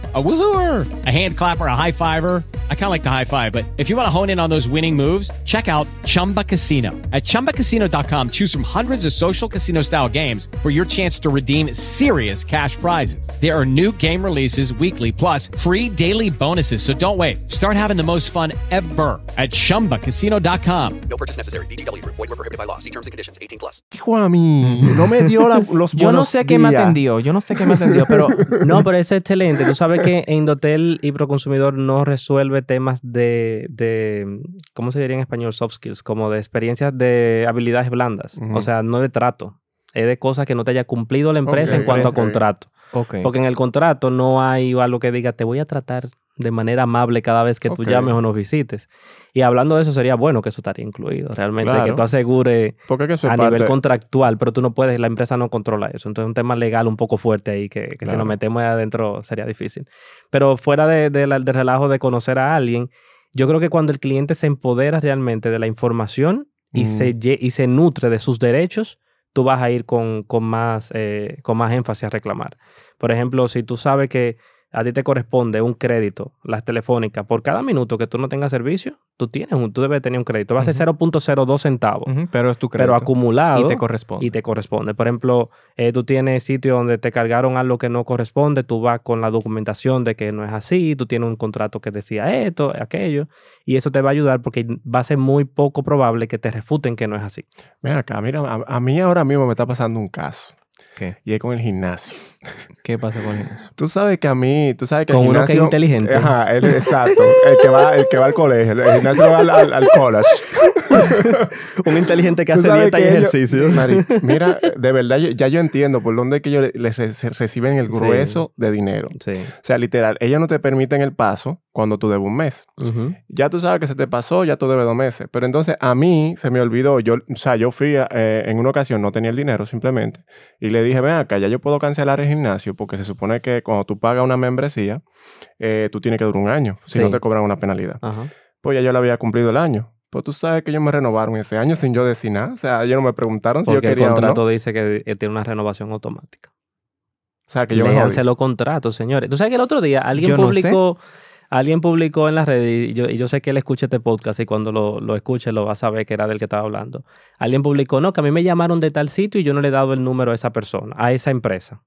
A woohooer, a hand clapper, a high fiver. I kind of like the high five, but if you want to hone in on those winning moves, check out Chumba Casino. At chumbacasino.com, choose from hundreds of social casino style games for your chance to redeem serious cash prizes. There are new game releases weekly, plus free daily bonuses. So don't wait. Start having the most fun ever at chumbacasino.com. No purchase necessary. VGW Group. Void were prohibited by law. See terms and conditions. 18 plus. Hijo a mí, no me dio la- los Yo no sé qué me atendió, yo no sé qué me atendió, pero No, pero es excelente. Tú sabes que Indotel y Proconsumidor no resuelve temas de, de, ¿cómo se diría en español? Soft skills, como de experiencias de habilidades blandas. O sea, no de trato. Es de cosas que no te haya cumplido la empresa en cuanto a contrato. Porque en el contrato no hay algo que diga, te voy a tratar de manera amable cada vez que tú llames o nos visites. Y hablando de eso, sería bueno que eso estaría incluido. Realmente, Claro. que tú asegures Porque que a nivel contractual, pero tú no puedes, la empresa no controla eso. Entonces es un tema legal un poco fuerte ahí que, que si nos metemos adentro sería difícil. Pero fuera de, de la- del relajo de conocer a alguien, yo creo que cuando el cliente se empodera realmente de la información y, Mm. se, lle- y se nutre de sus derechos, tú vas a ir con, con más, eh, con más énfasis a reclamar. Por ejemplo, si tú sabes que a ti te corresponde un crédito, las telefónicas, por cada minuto que tú no tengas servicio, tú tienes un, tú debes tener un crédito. Va a ser 0.02 centavos, Ujú, pero es tu pero crédito. acumulado y te corresponde. y te corresponde. Por ejemplo, eh, tú tienes sitio donde te cargaron algo que no corresponde, tú vas con la documentación de que no es así, tú tienes un contrato que decía esto, aquello, y eso te va a ayudar porque va a ser muy poco probable que te refuten que no es así. Mira acá, mira, a, a mí ahora mismo me está pasando un caso. ¿Qué? Y es con el gimnasio. ¿Qué pasa con eso? Tú sabes que a mí, tú sabes que el Con uno que es gimnasio- inteligente. Ajá, el exacto. el, que va, el que va al colegio. El gimnasio va al, al, al college. un inteligente que hace dieta y que ellos- ejercicio. Mari, mira, de verdad, ya yo entiendo por dónde es que ellos le- les reciben el Sí. grueso de dinero. Sí. O sea, literal, ellos no te permiten el paso cuando tú debes un mes. Ya tú sabes que se te pasó, ya tú debes dos meses. Pero entonces a mí se me olvidó, yo, o sea, yo fui a- eh, en una ocasión, no tenía el dinero simplemente, y le dije, ven acá, ya yo puedo cancelar el gimnasio, porque se supone que cuando tú pagas una membresía, eh, tú tienes que durar un año, si no te cobran una penalidad. Ajá. Pues ya yo le había cumplido el año. Pues tú sabes que ellos me renovaron ese año sin yo decir nada. O sea, ellos no me preguntaron si yo el quería o contrato no. O dice que eh, tiene una renovación automática. sea, que yo me Léanse jodí. los contratos, señores. Tú sabes que el otro día alguien Yo no sé. Alguien publicó en las redes, y yo, y yo sé que él escucha este podcast y cuando lo, lo escuche lo va a saber que era del que estaba hablando. Alguien publicó, no, que a mí me llamaron de tal sitio y yo no le he dado el número a esa persona, a esa empresa.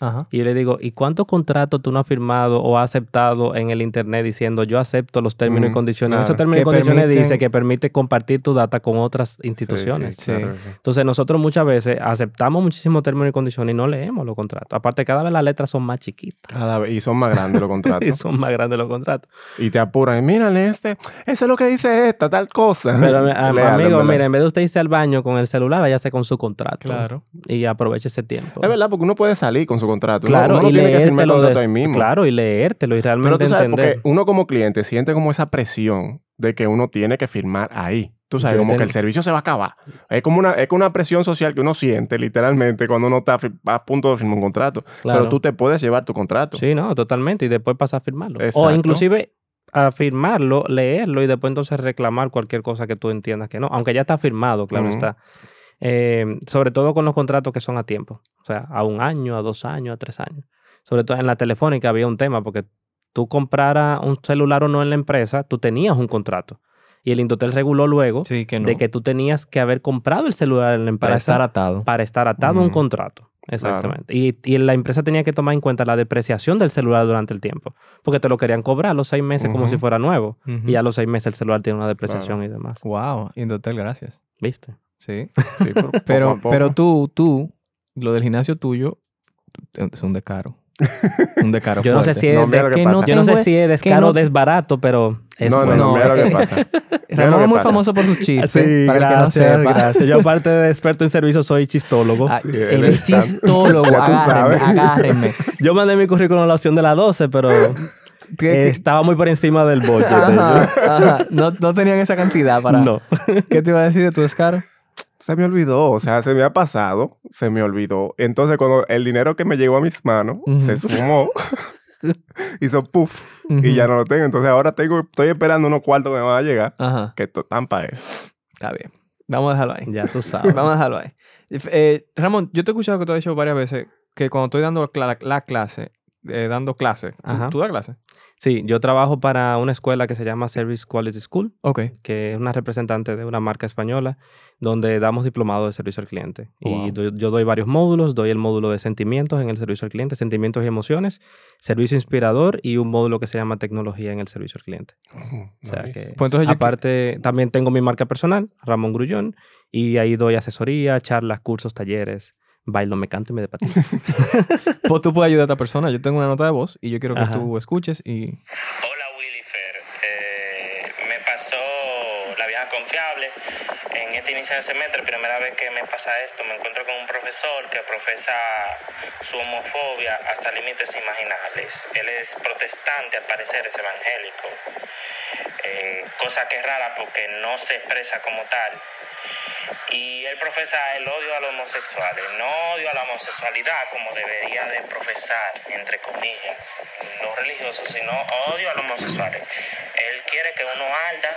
Ajá. Y yo le digo, ¿y cuántos contratos tú no has firmado o has aceptado en el internet diciendo yo acepto los términos y Mm, condiciones? claro. Esos términos y condiciones permiten- dice que permite compartir tu data con otras instituciones. sí, claro que sí. Entonces nosotros muchas veces aceptamos muchísimos términos y condiciones y no leemos los contratos. Aparte, cada vez las letras son más chiquitas Cada vez- y son más grandes los y contratos. son más grandes los contratos. y te apuran. Mírale este. Eso es lo que dice esta, tal cosa. Pero a- amigo, mira, en vez de usted irse al baño con el celular, váyase con su contrato. Claro. Y aproveche ese tiempo. Es verdad, porque uno puede salir con su contrato. Claro, uno, no y tiene que firmar el contrato de- ahí mismo. Claro, y leértelo y realmente Pero tú sabes, entender. porque uno como cliente siente como esa presión de que uno tiene que firmar ahí. Tú sabes, Yo como que el servicio se va a acabar. Es como una, es como una presión social que uno siente literalmente cuando uno está a punto de firmar un contrato. Claro. Pero tú te puedes llevar tu contrato. Sí, no, totalmente. Y después pasar a firmarlo. O inclusive a firmarlo, leerlo y después entonces reclamar cualquier cosa que tú entiendas que no. Aunque ya está firmado, claro está. Eh, sobre todo con los contratos que son a tiempo. O sea, a un año, a dos años, a tres años. Sobre todo en la telefónica había un tema porque tú compraras un celular o no en la empresa, tú tenías un contrato. Y el Indotel reguló luego Sí, que no. de que tú tenías que haber comprado el celular en la empresa para estar atado. para estar atado a un Ujú. contrato. Exactamente. Y, y la empresa tenía que tomar en cuenta la depreciación del celular durante el tiempo. Porque te lo querían cobrar a los seis meses como si fuera nuevo. Y a los seis meses el celular tiene una depreciación y demás. Wow, Indotel, gracias. ¿Viste? Sí. Sí, pero, Pero, poco. pero tú, tú, lo del gimnasio tuyo es un descaro. Un descaro Yo no sé si es No, de- que que pasa. yo no sé si es que descaro no- o desbarato, pero es no, no, bueno. no, mira lo que pasa. Ramón es muy pasa. famoso por sus chistes. Sí, para el que no gracias, sepa. gracias. Yo aparte de experto en servicio soy chistólogo. Ah, Sí, él es está- chistólogo. Agárrenme, agárrenme. Yo mandé mi currículum a la opción de la 12, pero ¿Qué- eh, qué- estaba muy por encima del de Ajá, ajá. No, no tenían esa cantidad para. No. ¿Qué te iba a decir de tu descaro? Se me olvidó, o sea, se me ha pasado, se me olvidó. Entonces, cuando el dinero que me llegó a mis manos se sumó, hizo puff y ya no lo tengo. Entonces, ahora tengo, estoy esperando unos cuartos que me van a llegar, Ajá. que esto están para eso. Está bien. Vamos a dejarlo ahí. Ya tú sabes. Vamos a dejarlo ahí. Eh, Ramón, yo te he escuchado que tú has dicho varias veces que cuando estoy dando la, clase, eh, dando clase, ¿tú, tú das clase? Sí, yo trabajo para una escuela que se llama Service Quality School, que es una representante de una marca española, donde damos diplomado de servicio al cliente. Wow. Y do- yo doy varios módulos, doy el módulo de sentimientos en el servicio al cliente, sentimientos y emociones, servicio inspirador y un módulo que se llama tecnología en el servicio al cliente. O sea Nice. que, Pues entonces yo- aparte, también tengo mi marca personal, Ramón Grullón, y ahí doy asesoría, charlas, cursos, talleres, bailo, me canto y me depatillo. Pues tú puedes ayudar a esta persona. Yo tengo una nota de voz y yo quiero que Ajá. tú escuches y... Hola Willy Fer, Eh, me pasó la vieja confiable en este inicio de semestre, primera vez que me pasa esto, me encuentro con un profesor que profesa su homofobia hasta límites imaginables. Él es protestante, al parecer es evangélico, Eh, cosa que es rara porque no se expresa como tal. Y él profesa el odio a los homosexuales, no odio a la homosexualidad como debería de profesar, entre comillas, los religiosos, sino odio a los homosexuales. Él quiere que uno arda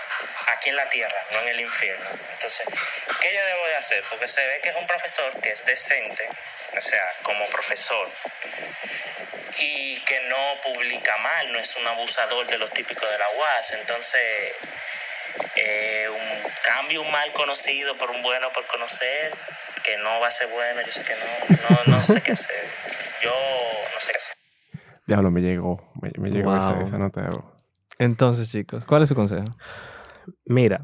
aquí en la tierra, no en el infierno. Entonces, ¿qué yo debo de hacer? Porque se ve que es un profesor que es decente, o sea, como profesor, y que no publica mal, no es un abusador de los típicos de la UAS. Entonces, eh, un cambio un mal conocido por un bueno por conocer, que no va a ser bueno, yo sé que no, no, no sé qué hacer. Yo no sé qué hacer. Diablo, me llegó, me, me llegó esa, Wow. esa nota de voz. Entonces, chicos, ¿cuál es su consejo? Mira,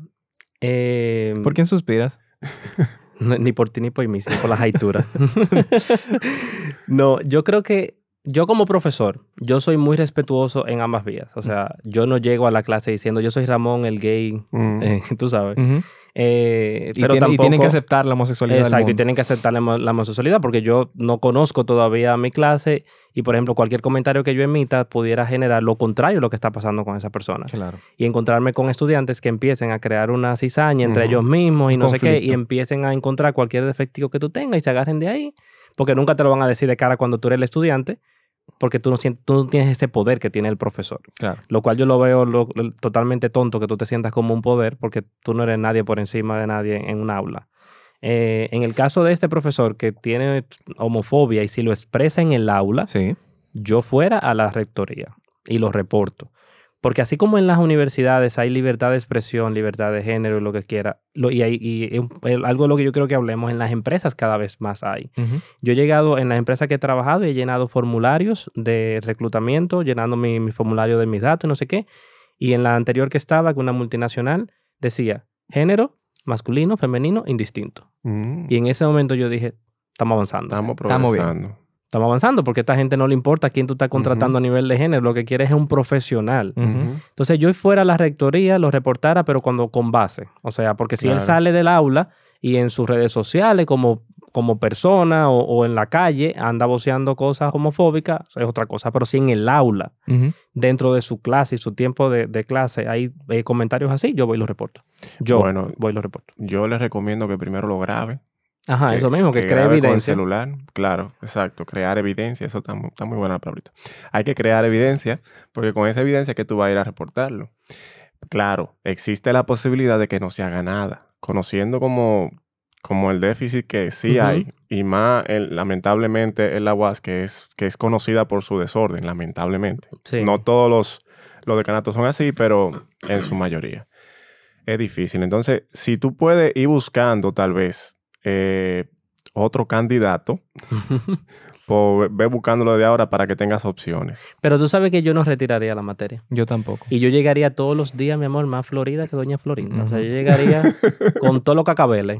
eh, ¿Por quién suspiras? No, ni por ti ni por mí, sino por las alturas. no, yo creo que yo como profesor, yo soy muy respetuoso en ambas vías. O sea, yo no llego a la clase diciendo yo soy Ramón el gay, Mm. eh, tú sabes. Eh, Y, pero y tampoco, tienen que aceptar la homosexualidad del Exacto, y tienen que aceptar la, homo- la homosexualidad porque yo no conozco todavía mi clase y, por ejemplo, cualquier comentario que yo emita pudiera generar lo contrario a lo que está pasando con esa persona Claro. y encontrarme con estudiantes que empiecen a crear una cizaña entre ellos mismos y no sé qué, y empiecen a encontrar cualquier defectico que tú tengas y se agarren de ahí, porque nunca te lo van a decir de cara cuando tú eres el estudiante, porque tú no, tú no tienes ese poder que tiene el profesor. Claro. Lo cual yo lo veo lo- lo- totalmente tonto que tú te sientas como un poder, porque tú no eres nadie por encima de nadie en un aula. Eh, en el caso de este profesor que tiene homofobia y si lo expresa en el aula, Sí. yo fuera a la rectoría y lo reporto. Porque así como en las universidades hay libertad de expresión, libertad de género, lo que quiera, lo- y, hay, y algo de lo que yo creo que hablemos, en las empresas cada vez más hay. Yo he llegado en las empresas que he trabajado y he llenado formularios de reclutamiento, llenando mi, mi formulario de mis datos y no sé qué. Y en la anterior que estaba, que una multinacional, decía género, masculino, femenino, indistinto. Mm. Y en ese momento yo dije, estamos avanzando. Estamos Estamos bien. Estamos avanzando porque a esta gente no le importa quién tú estás contratando a nivel de género, lo que quiere es un profesional. Entonces yo fuera a la rectoría, lo reportara, pero cuando con base. O sea, porque si él sale del aula y en sus redes sociales como, como persona o, o en la calle anda voceando cosas homofóbicas, es otra cosa. Pero si en el aula, dentro de su clase y su tiempo de, de clase, hay eh, comentarios así, yo voy y los reporto. Yo Bueno. voy y los reporto. Yo les recomiendo que primero lo grabe. Ajá, eso mismo, que, cree grabe con el evidencia. celular, claro, exacto. Crear evidencia, eso está, está muy buena la palabrita. Hay que crear evidencia, porque con esa evidencia que tú vas a ir a reportarlo. Claro, existe la posibilidad de que no se haga nada. Conociendo como, como el déficit que sí hay, y más el- lamentablemente en la UAS, que es, que es conocida por su desorden, lamentablemente. Sí. No todos los, los decanatos son así, pero en su mayoría. Es difícil. Entonces, si tú puedes ir buscando tal vez eh, otro candidato, pues ve buscándolo de ahora para que tengas opciones. Pero tú sabes que yo no retiraría la materia. Yo tampoco. Y yo llegaría todos los días, mi amor, más florida que Doña Florinda. O sea, yo llegaría con todo lo cacabeles.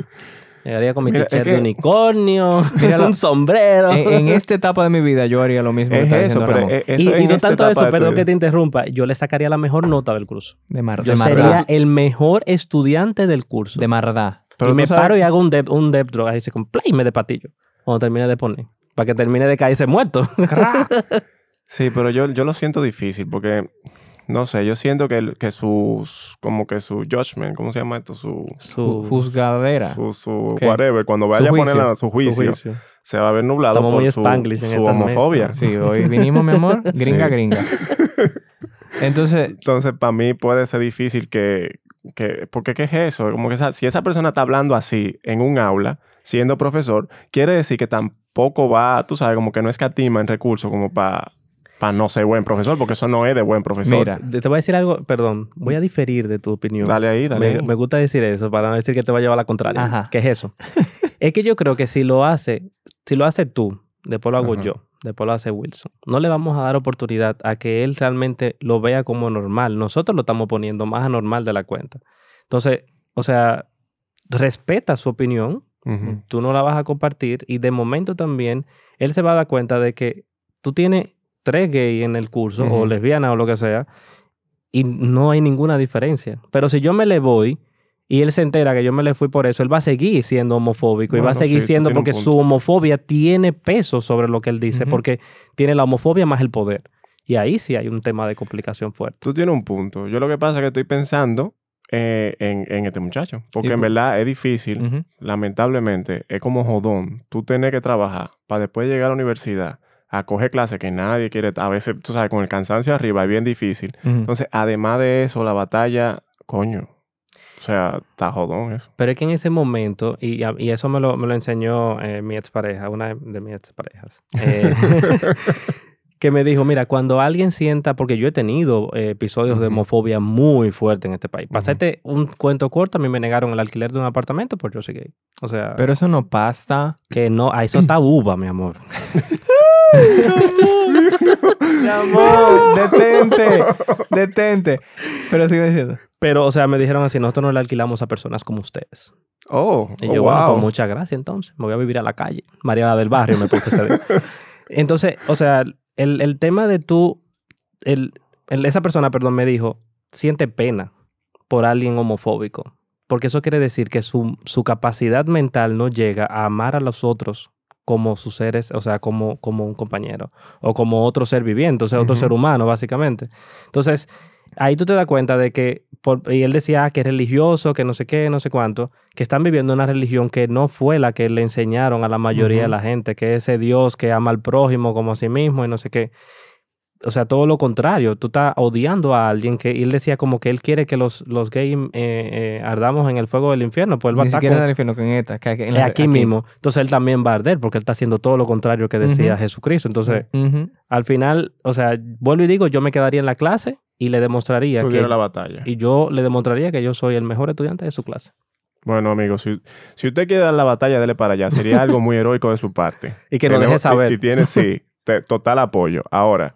Llegaría con mi Mira, t-shirt es que- de unicornio, un sombrero. En, en esta etapa de mi vida yo haría lo mismo que Es está eso, pero Ramón. es- eso y, es y en no tanto eso, perdón que te interrumpa, yo le sacaría la mejor nota del curso. de, mar, Yo de sería el mejor estudiante del curso. De mardad. Pero y me sabes- paro y hago un depth, un depth drop, ahí se complay y me de patillo. Cuando termine de poner. Para que termine de caerse muerto. Sí, pero yo, yo lo siento difícil porque no sé, yo siento que, que sus, como que su judgment, ¿cómo se llama esto? Su, Ju- Juzgadera. su, su ¿Qué? whatever, cuando Su vaya a poner juicio. a su juicio, se va a ver nublado Estamos por muy su, Spanglish en su homofobia. mesa. Sí, hoy vinimos, mi amor, gringa, Sí. gringa. Entonces, Entonces, para mí puede ser difícil que, que porque ¿qué es eso? Como que esa- si esa persona está hablando así en un aula, siendo profesor, quiere decir que tampoco va, tú sabes, como que no escatima en recursos como para no ser buen profesor, porque eso no es de buen profesor. mira, Te te voy a decir algo, perdón, voy a diferir de tu opinión. Dale ahí, dale Me, ahí. me gusta decir eso para no decir que te va a llevar a la contraria. Ajá. ¿Qué es eso? es que yo creo que si lo hace, si lo hace tú, después lo hago Ajá. yo, después lo hace Wilson, no le vamos a dar oportunidad a que él realmente lo vea como normal. Nosotros lo estamos poniendo más anormal de la cuenta. Entonces, o sea, respeta su opinión, tú no la vas a compartir y de momento también él se va a dar cuenta de que tú tienes tres gays en el curso o lesbianas o lo que sea y no hay ninguna diferencia. Pero si yo me le voy y él se entera que yo me le fui por eso, él va a seguir siendo homofóbico y va a seguir sí, siendo porque su homofobia tiene peso sobre lo que él dice porque tiene la homofobia más el poder. Y ahí sí hay un tema de complicación fuerte. Tú tienes un punto. Yo lo que pasa es que estoy pensando eh, en, en este muchacho, porque en verdad es difícil. lamentablemente, es como jodón. Tú tienes que trabajar para después llegar a la universidad a coger clases que nadie quiere. A veces, tú sabes, con el cansancio arriba es bien difícil. Entonces, además de eso, la batalla, coño. O sea, está jodón eso. Pero es que en ese momento, y, eso me lo, me lo enseñó eh, mi expareja, una de, de mis exparejas, eh, que me dijo, mira, cuando alguien sienta, porque yo he tenido eh, episodios de Ujú. homofobia muy fuerte en este país. Hacerte un cuento corto, a mí me negaron el alquiler de un apartamento por yo soy gay. O sea, pero eso no pasa. que no, a eso está uva, mi amor. Mi amor, detente, detente. Pero sigue diciendo. Pero, o sea, me dijeron así, nosotros no le alquilamos a personas como ustedes. Oh, Y oh, yo, bueno, wow. pues muchas gracias entonces. Me voy a vivir a la calle. Mariana del Barrio me puse ese día. Entonces, o sea, el, el tema de tú, el, el- esa persona, perdón, me dijo, siente pena por alguien homofóbico. Porque eso quiere decir que su, su capacidad mental no llega a amar a los otros como sus seres, o sea, como, como un compañero o como otro ser viviente, o sea, otro ser humano, básicamente. Entonces, ahí tú te das cuenta de que, por- y él decía ah, que es religioso, que no sé qué, no sé cuánto, que están viviendo una religión que no fue la que le enseñaron a la mayoría de Ujú. la gente, que es ese Dios que ama al prójimo como a sí mismo y no sé qué. O sea, todo lo contrario, tú estás odiando a alguien que y él decía como que él quiere que los, los gays eh, eh, ardamos en el fuego del infierno, pues él va Ni siquiera en el infierno, que en esta. que- en la- aquí, mismo. Entonces él también va a arder porque él está haciendo todo lo contrario que decía Ujú. Jesucristo. Entonces, Ujú. al final, o sea, vuelvo y digo, yo me quedaría en la clase y le demostraría que la batalla. y yo le demostraría que yo soy el mejor estudiante de su clase. Bueno, amigos, si, si usted quiere dar la batalla, dele para allá. Sería algo muy heroico de su parte. Y que nos deje saber. Y, y tiene, sí, te- total apoyo. Ahora,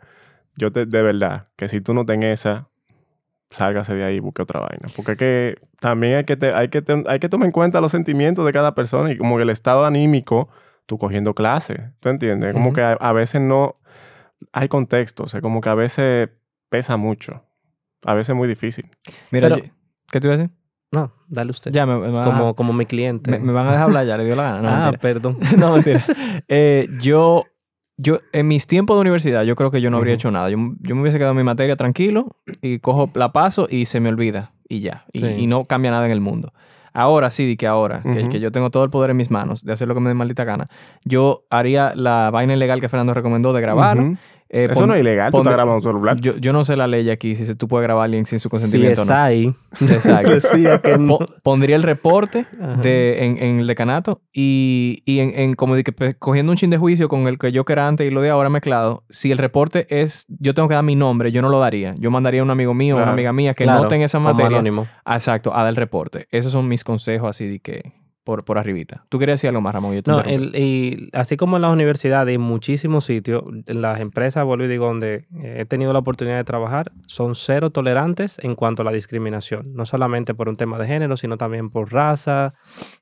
yo te, de verdad, que si tú no tenés esa, sálgase de ahí y busque otra vaina. Porque es que también hay que, te- hay, que te- hay que tomar en cuenta los sentimientos de cada persona y como el estado anímico, tú cogiendo clase, ¿tú entiendes? Como que a, a veces no hay contexto, o sea, como que a veces pesa mucho. A veces es muy difícil. Mira, Pero- yo- ¿qué te iba a decir? No, dale usted. Ya, me, me van a- como, como mi cliente. me, me van a dejar hablar ya, le dio la gana. No, ah, mentira. perdón. no, mentira. Eh, yo, yo, en mis tiempos de universidad, yo creo que yo no habría hecho nada. Yo, yo me hubiese quedado en mi materia tranquilo y cojo, la paso y se me olvida. Y ya. Y, Sí. y no cambia nada en el mundo. Ahora sí, di que ahora, que, yo tengo todo el poder en mis manos de hacer lo que me dé maldita gana, yo haría la vaina ilegal que Fernando recomendó de grabar. Eh, Eso pon- no es ilegal, tú pon- estás grabando un celular. Yo, yo no sé la ley aquí, si se, tú puedes grabar a alguien sin su Si consentimiento es o no. ahí, Exacto. decía que no. Po- pondría el reporte de, en, en el decanato y, y en, en como de que pe- cogiendo un chin de juicio con el que yo que era antes y lo de ahora mezclado, si el reporte es, yo tengo que dar mi nombre, yo no lo daría. Yo mandaría a un amigo mío o una amiga mía que Claro, noten esa materia. anónimo. Exacto, a dar el reporte. Esos son mis consejos así de que, por, por arribita. ¿Tú querías decir algo más, Ramón? Yo te No, el- y así como en las universidades y en muchísimos sitios, las empresas, vuelvo y digo, donde eh, he tenido la oportunidad de trabajar, son cero tolerantes en cuanto a la discriminación. No solamente por un tema de género, sino también por raza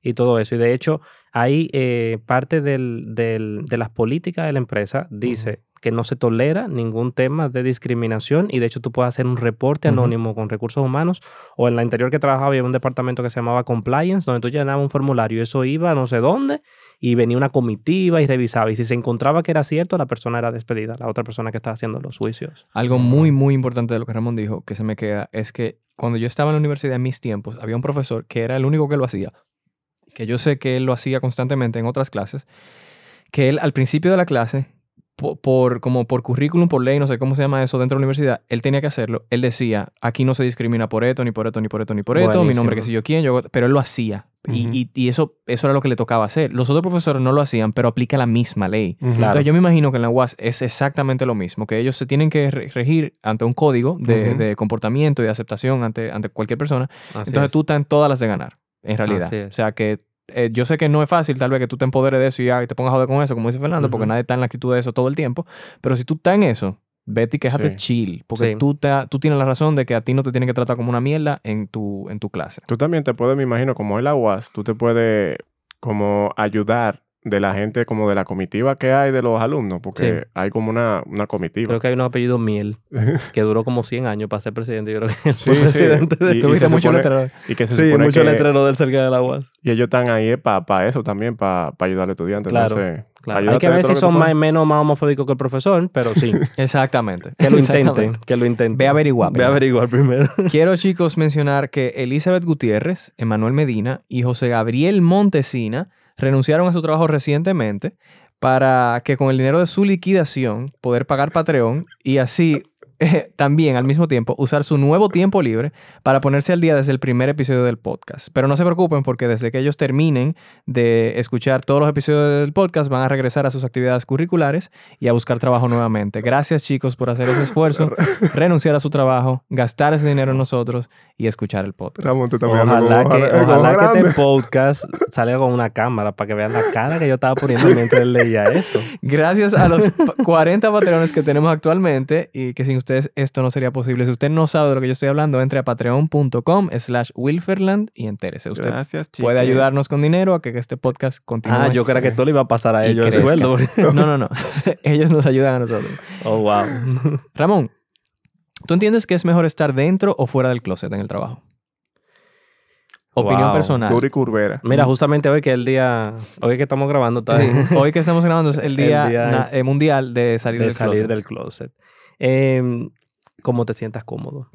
y todo eso. Y de hecho, ahí eh, parte del- del- de las políticas de la empresa dice que no se tolera ningún tema de discriminación y de hecho tú puedes hacer un reporte anónimo con recursos humanos o en la anterior que trabajaba había un departamento que se llamaba compliance donde tú llenabas un formulario y eso iba a no sé dónde y venía una comitiva y revisaba. Y si se encontraba que era cierto, la persona era despedida, la otra persona que estaba haciendo los juicios. Algo muy, muy importante de lo que Ramón dijo, que se me queda, es que cuando yo estaba en la universidad en mis tiempos, había un profesor que era el único que lo hacía, que yo sé que él lo hacía constantemente en otras clases, que él al principio de la clase, po- por, como por currículum, por ley, no sé cómo se llama eso dentro de la universidad, él tenía que hacerlo. Él decía, aquí no se discrimina por esto, ni por esto, ni por esto, ni por esto, mi nombre que sé yo quién, yo, pero él lo hacía. Y- y, y eso, eso era lo que le tocaba hacer. Los otros profesores no lo hacían, pero aplica la misma ley. Entonces yo me imagino que en la UAS es exactamente lo mismo, que ellos se tienen que re- regir ante un código de, de comportamiento y de aceptación ante, ante cualquier persona. Así Entonces es. tú estás en todas las de ganar, en realidad. O sea que eh, yo sé que no es fácil tal vez que tú te empoderes de eso y, y te pongas a joder con eso, como dice Fernando, porque nadie está en la actitud de eso todo el tiempo. Pero si tú estás en eso, vete y quéjate Sí. chill, porque Sí. tú, te- tú tienes la razón de que a ti no te tienen que tratar como una mierda en tu, en tu clase. Tú también te puedes, me imagino, como es la UAS, tú te puedes como ayudar de la gente, como de la comitiva que hay de los alumnos, porque Sí. hay como una, una comitiva. Creo que hay un apellido Miel, que duró como 100 años para ser presidente. Yo creo que él fue Sí, sí. presidente de Y- mucho letrero. Y que se Sí, supone mucho que letrero del cerca del agua. y ellos están ahí para eso también, para ayudar al estudiante. Claro, Entonces, Claro. Hay que ver si son más, menos más homofóbicos que el profesor, pero sí. Exactamente. Que lo intenten, que lo intenten. Ve a averiguar. Ve a averiguar primero. Quiero, chicos, mencionar que Elizabeth Gutiérrez, Emanuel Medina y José Gabriel Montesina renunciaron a su trabajo recientemente para que con el dinero de su liquidación poder pagar Patreon y así eh, también al mismo tiempo usar su nuevo tiempo libre para ponerse al día desde el primer episodio del podcast. Pero no se preocupen porque desde que ellos terminen de escuchar todos los episodios del podcast van a regresar a sus actividades curriculares y a buscar trabajo nuevamente. Gracias chicos por hacer ese esfuerzo, renunciar a su trabajo, gastar ese dinero en nosotros y escuchar el podcast. Ramón, te mirando Ojalá que, ojalá- que este podcast salga con una cámara para que vean la cara que yo estaba poniendo mientras él leía eso. Gracias a los pa- 40 patrones que tenemos actualmente y que sin ustedes esto no sería posible. Si usted no sabe de lo que yo estoy hablando, entre a patreon.com slash wilferland y entérese. Usted Gracias, chicos. puede ayudarnos con dinero a que este podcast continúe. Ah, yo creía que todo le iba a pasar a ellos el sueldo. No, no, no. Ellos nos ayudan a nosotros. Oh, wow. Ramón, ¿tú entiendes que es mejor estar dentro o fuera del closet en el trabajo? Opinión Wow. personal. Dura y curvera. Mira, justamente hoy que el día, hoy que estamos grabando, está ahí. Sí, Hoy que estamos grabando es el día, El día na- eh, mundial de salir de del salir closet. del closet. Em, ¿Cómo te sientas cómodo?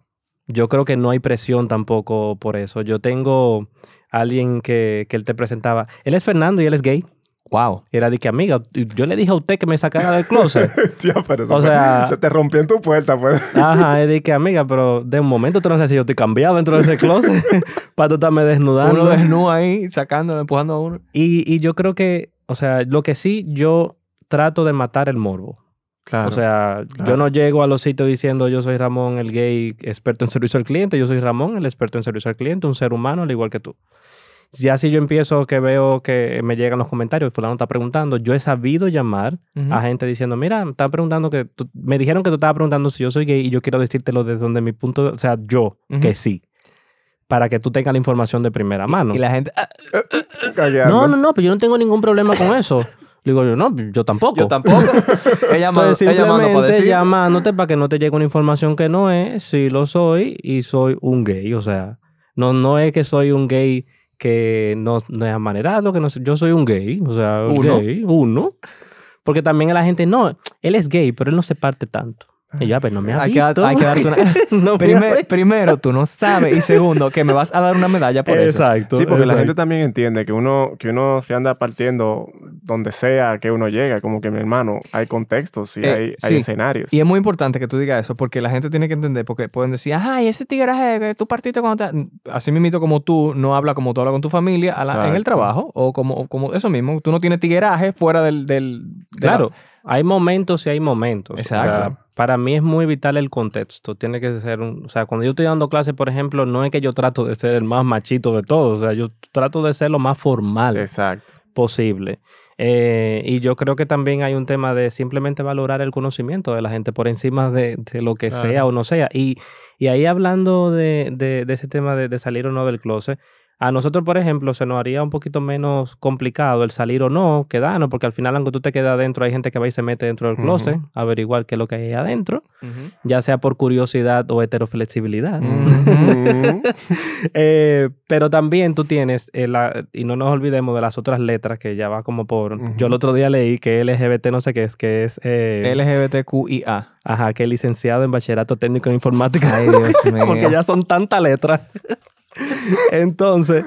Yo creo que no hay presión tampoco por eso. Yo tengo alguien que, que él te presentaba. Él es Fernando y él es gay. Wow. Era de que amiga, yo le dije a usted que me sacara del closet. Tío, pero eso O sea- se te rompió en tu puerta, pues. Ajá, es de que amiga, pero de un momento tú no sé si yo estoy cambiado dentro de ese closet para tú estarme desnudando. Uno desnudo ahí, sacándolo, empujando a uno. Y, y yo creo que, o sea, lo que sí, yo trato de matar el morbo. Claro. O sea, claro. yo no llego a los sitios diciendo yo soy Ramón, el gay experto en servicio al cliente, yo soy Ramón, el experto en servicio al cliente, un ser humano al igual que tú. Ya si yo empiezo que veo que me llegan los comentarios, fulano está preguntando, yo he sabido llamar a gente diciendo, mira, me están preguntando que tú- me dijeron que tú estabas preguntando si yo soy gay y yo quiero decírtelo desde donde mi punto, o sea, yo, que sí, para que tú tengas la información de primera mano. Y la gente, ah, Callando. No, no, no, pero yo no tengo ningún problema con eso. Le digo yo, no, yo tampoco. yo tampoco. ella Entonces, para simplemente llamándote para que no te llegue una información que no es, sí lo soy y soy un gay. O sea, no, no es que soy un gay que no, no es amanerado, que no yo soy un gay. O sea, un Uno. gay, uno. Porque también a la gente, no, él es gay, pero él no se parte tanto. Y ya, pero no me ha Hay que, hay darte una... No Primer- primero, tú no sabes. Y segundo, que me vas a dar una medalla por eso. Exacto. Sí, porque la gente también entiende que uno, que uno se anda partiendo donde sea que uno llega. Como que mi hermano, hay contextos y Eh, hay, escenarios. Y es muy importante que tú digas eso porque la gente tiene que entender, porque pueden decir, ay, ese tigreaje que tú partiste cuando te... Así mismito como tú no habla como tú hablas con tu familia a la- en el trabajo, o como, o como eso mismo, tú no tienes tigueraje fuera del... del de la- Claro, hay momentos y hay momentos. O sea, Exacto. para mí es muy vital el contexto. Tiene que ser un... O sea, cuando yo estoy dando clases, por ejemplo, no es que yo trato de ser el más machito de todos. O sea, yo trato de ser lo más formal Exacto. posible. Eh, y yo creo que también hay un tema de simplemente valorar el conocimiento de la gente por encima de, de lo que Claro. sea o no sea. Y, y ahí hablando de, de- de ese tema de, de salir o no del closet, A nosotros, por ejemplo, se nos haría un poquito menos complicado el salir o no, quedarnos, porque al final, aunque tú te quedas adentro, hay gente que va y se mete dentro del closet a averiguar qué es lo que hay adentro, ya sea por curiosidad o heteroflexibilidad. Eh, pero también tú tienes, eh, la- y no nos olvidemos de las otras letras que ya va como por. Yo el otro día leí que LGBT no sé qué es, que es. eh, LGBTQIA. Ajá, que es licenciado en bachillerato técnico en informática. Ay, Dios mío. Porque ya son tantas letras. Entonces,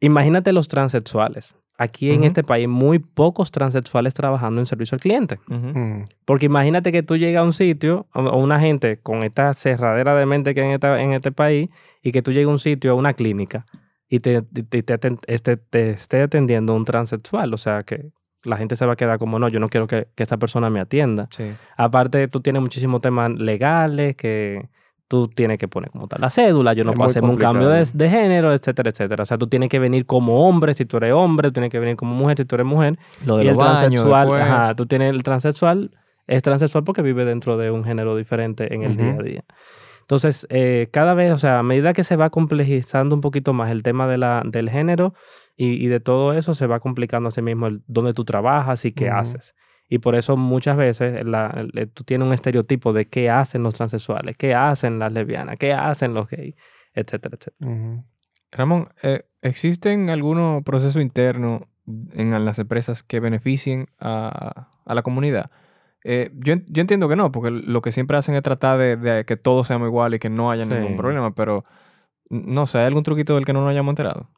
imagínate los transexuales. Aquí en este país, muy pocos transexuales trabajando en servicio al cliente. Mm. Porque imagínate que tú llegas a un sitio, o una gente con esta cerradera de mente que hay en, esta- en este país, y que tú llegas a un sitio, a una clínica, y te, te, te aten- este- te esté atendiendo un transexual. O sea, que la gente se va a quedar como, no, yo no quiero que, que esa persona me atienda. Sí. Aparte, tú tienes muchísimos temas legales que tú tienes que poner como tal la cédula, yo no Es puedo muy hacerme un cambio de, de género, etcétera, etcétera. O sea, tú tienes que venir como hombre si tú eres hombre, tú tienes que venir como mujer si tú eres mujer. Lo de y el baños, transexual, después. ajá, tú tienes el transexual, es transexual porque vive dentro de un género diferente en el día a día. Entonces, eh, cada vez, o sea, a medida que se va complejizando un poquito más el tema de la, del género y, y de todo eso, se va complicando a sí mismo el dónde tú trabajas y qué haces. Y por eso muchas veces la- tú tienes un estereotipo de qué hacen los transexuales, qué hacen las lesbianas, qué hacen los gays, etcétera, etcétera. Ramón, eh, ¿existen algunos procesos internos en las empresas que beneficien a, a la comunidad? Eh, yo, yo entiendo que no, porque lo que siempre hacen es tratar de, de que todos seamos iguales y que no haya Sí. ningún problema, pero no sé, ¿hay algún truquito del que no nos hayamos enterado?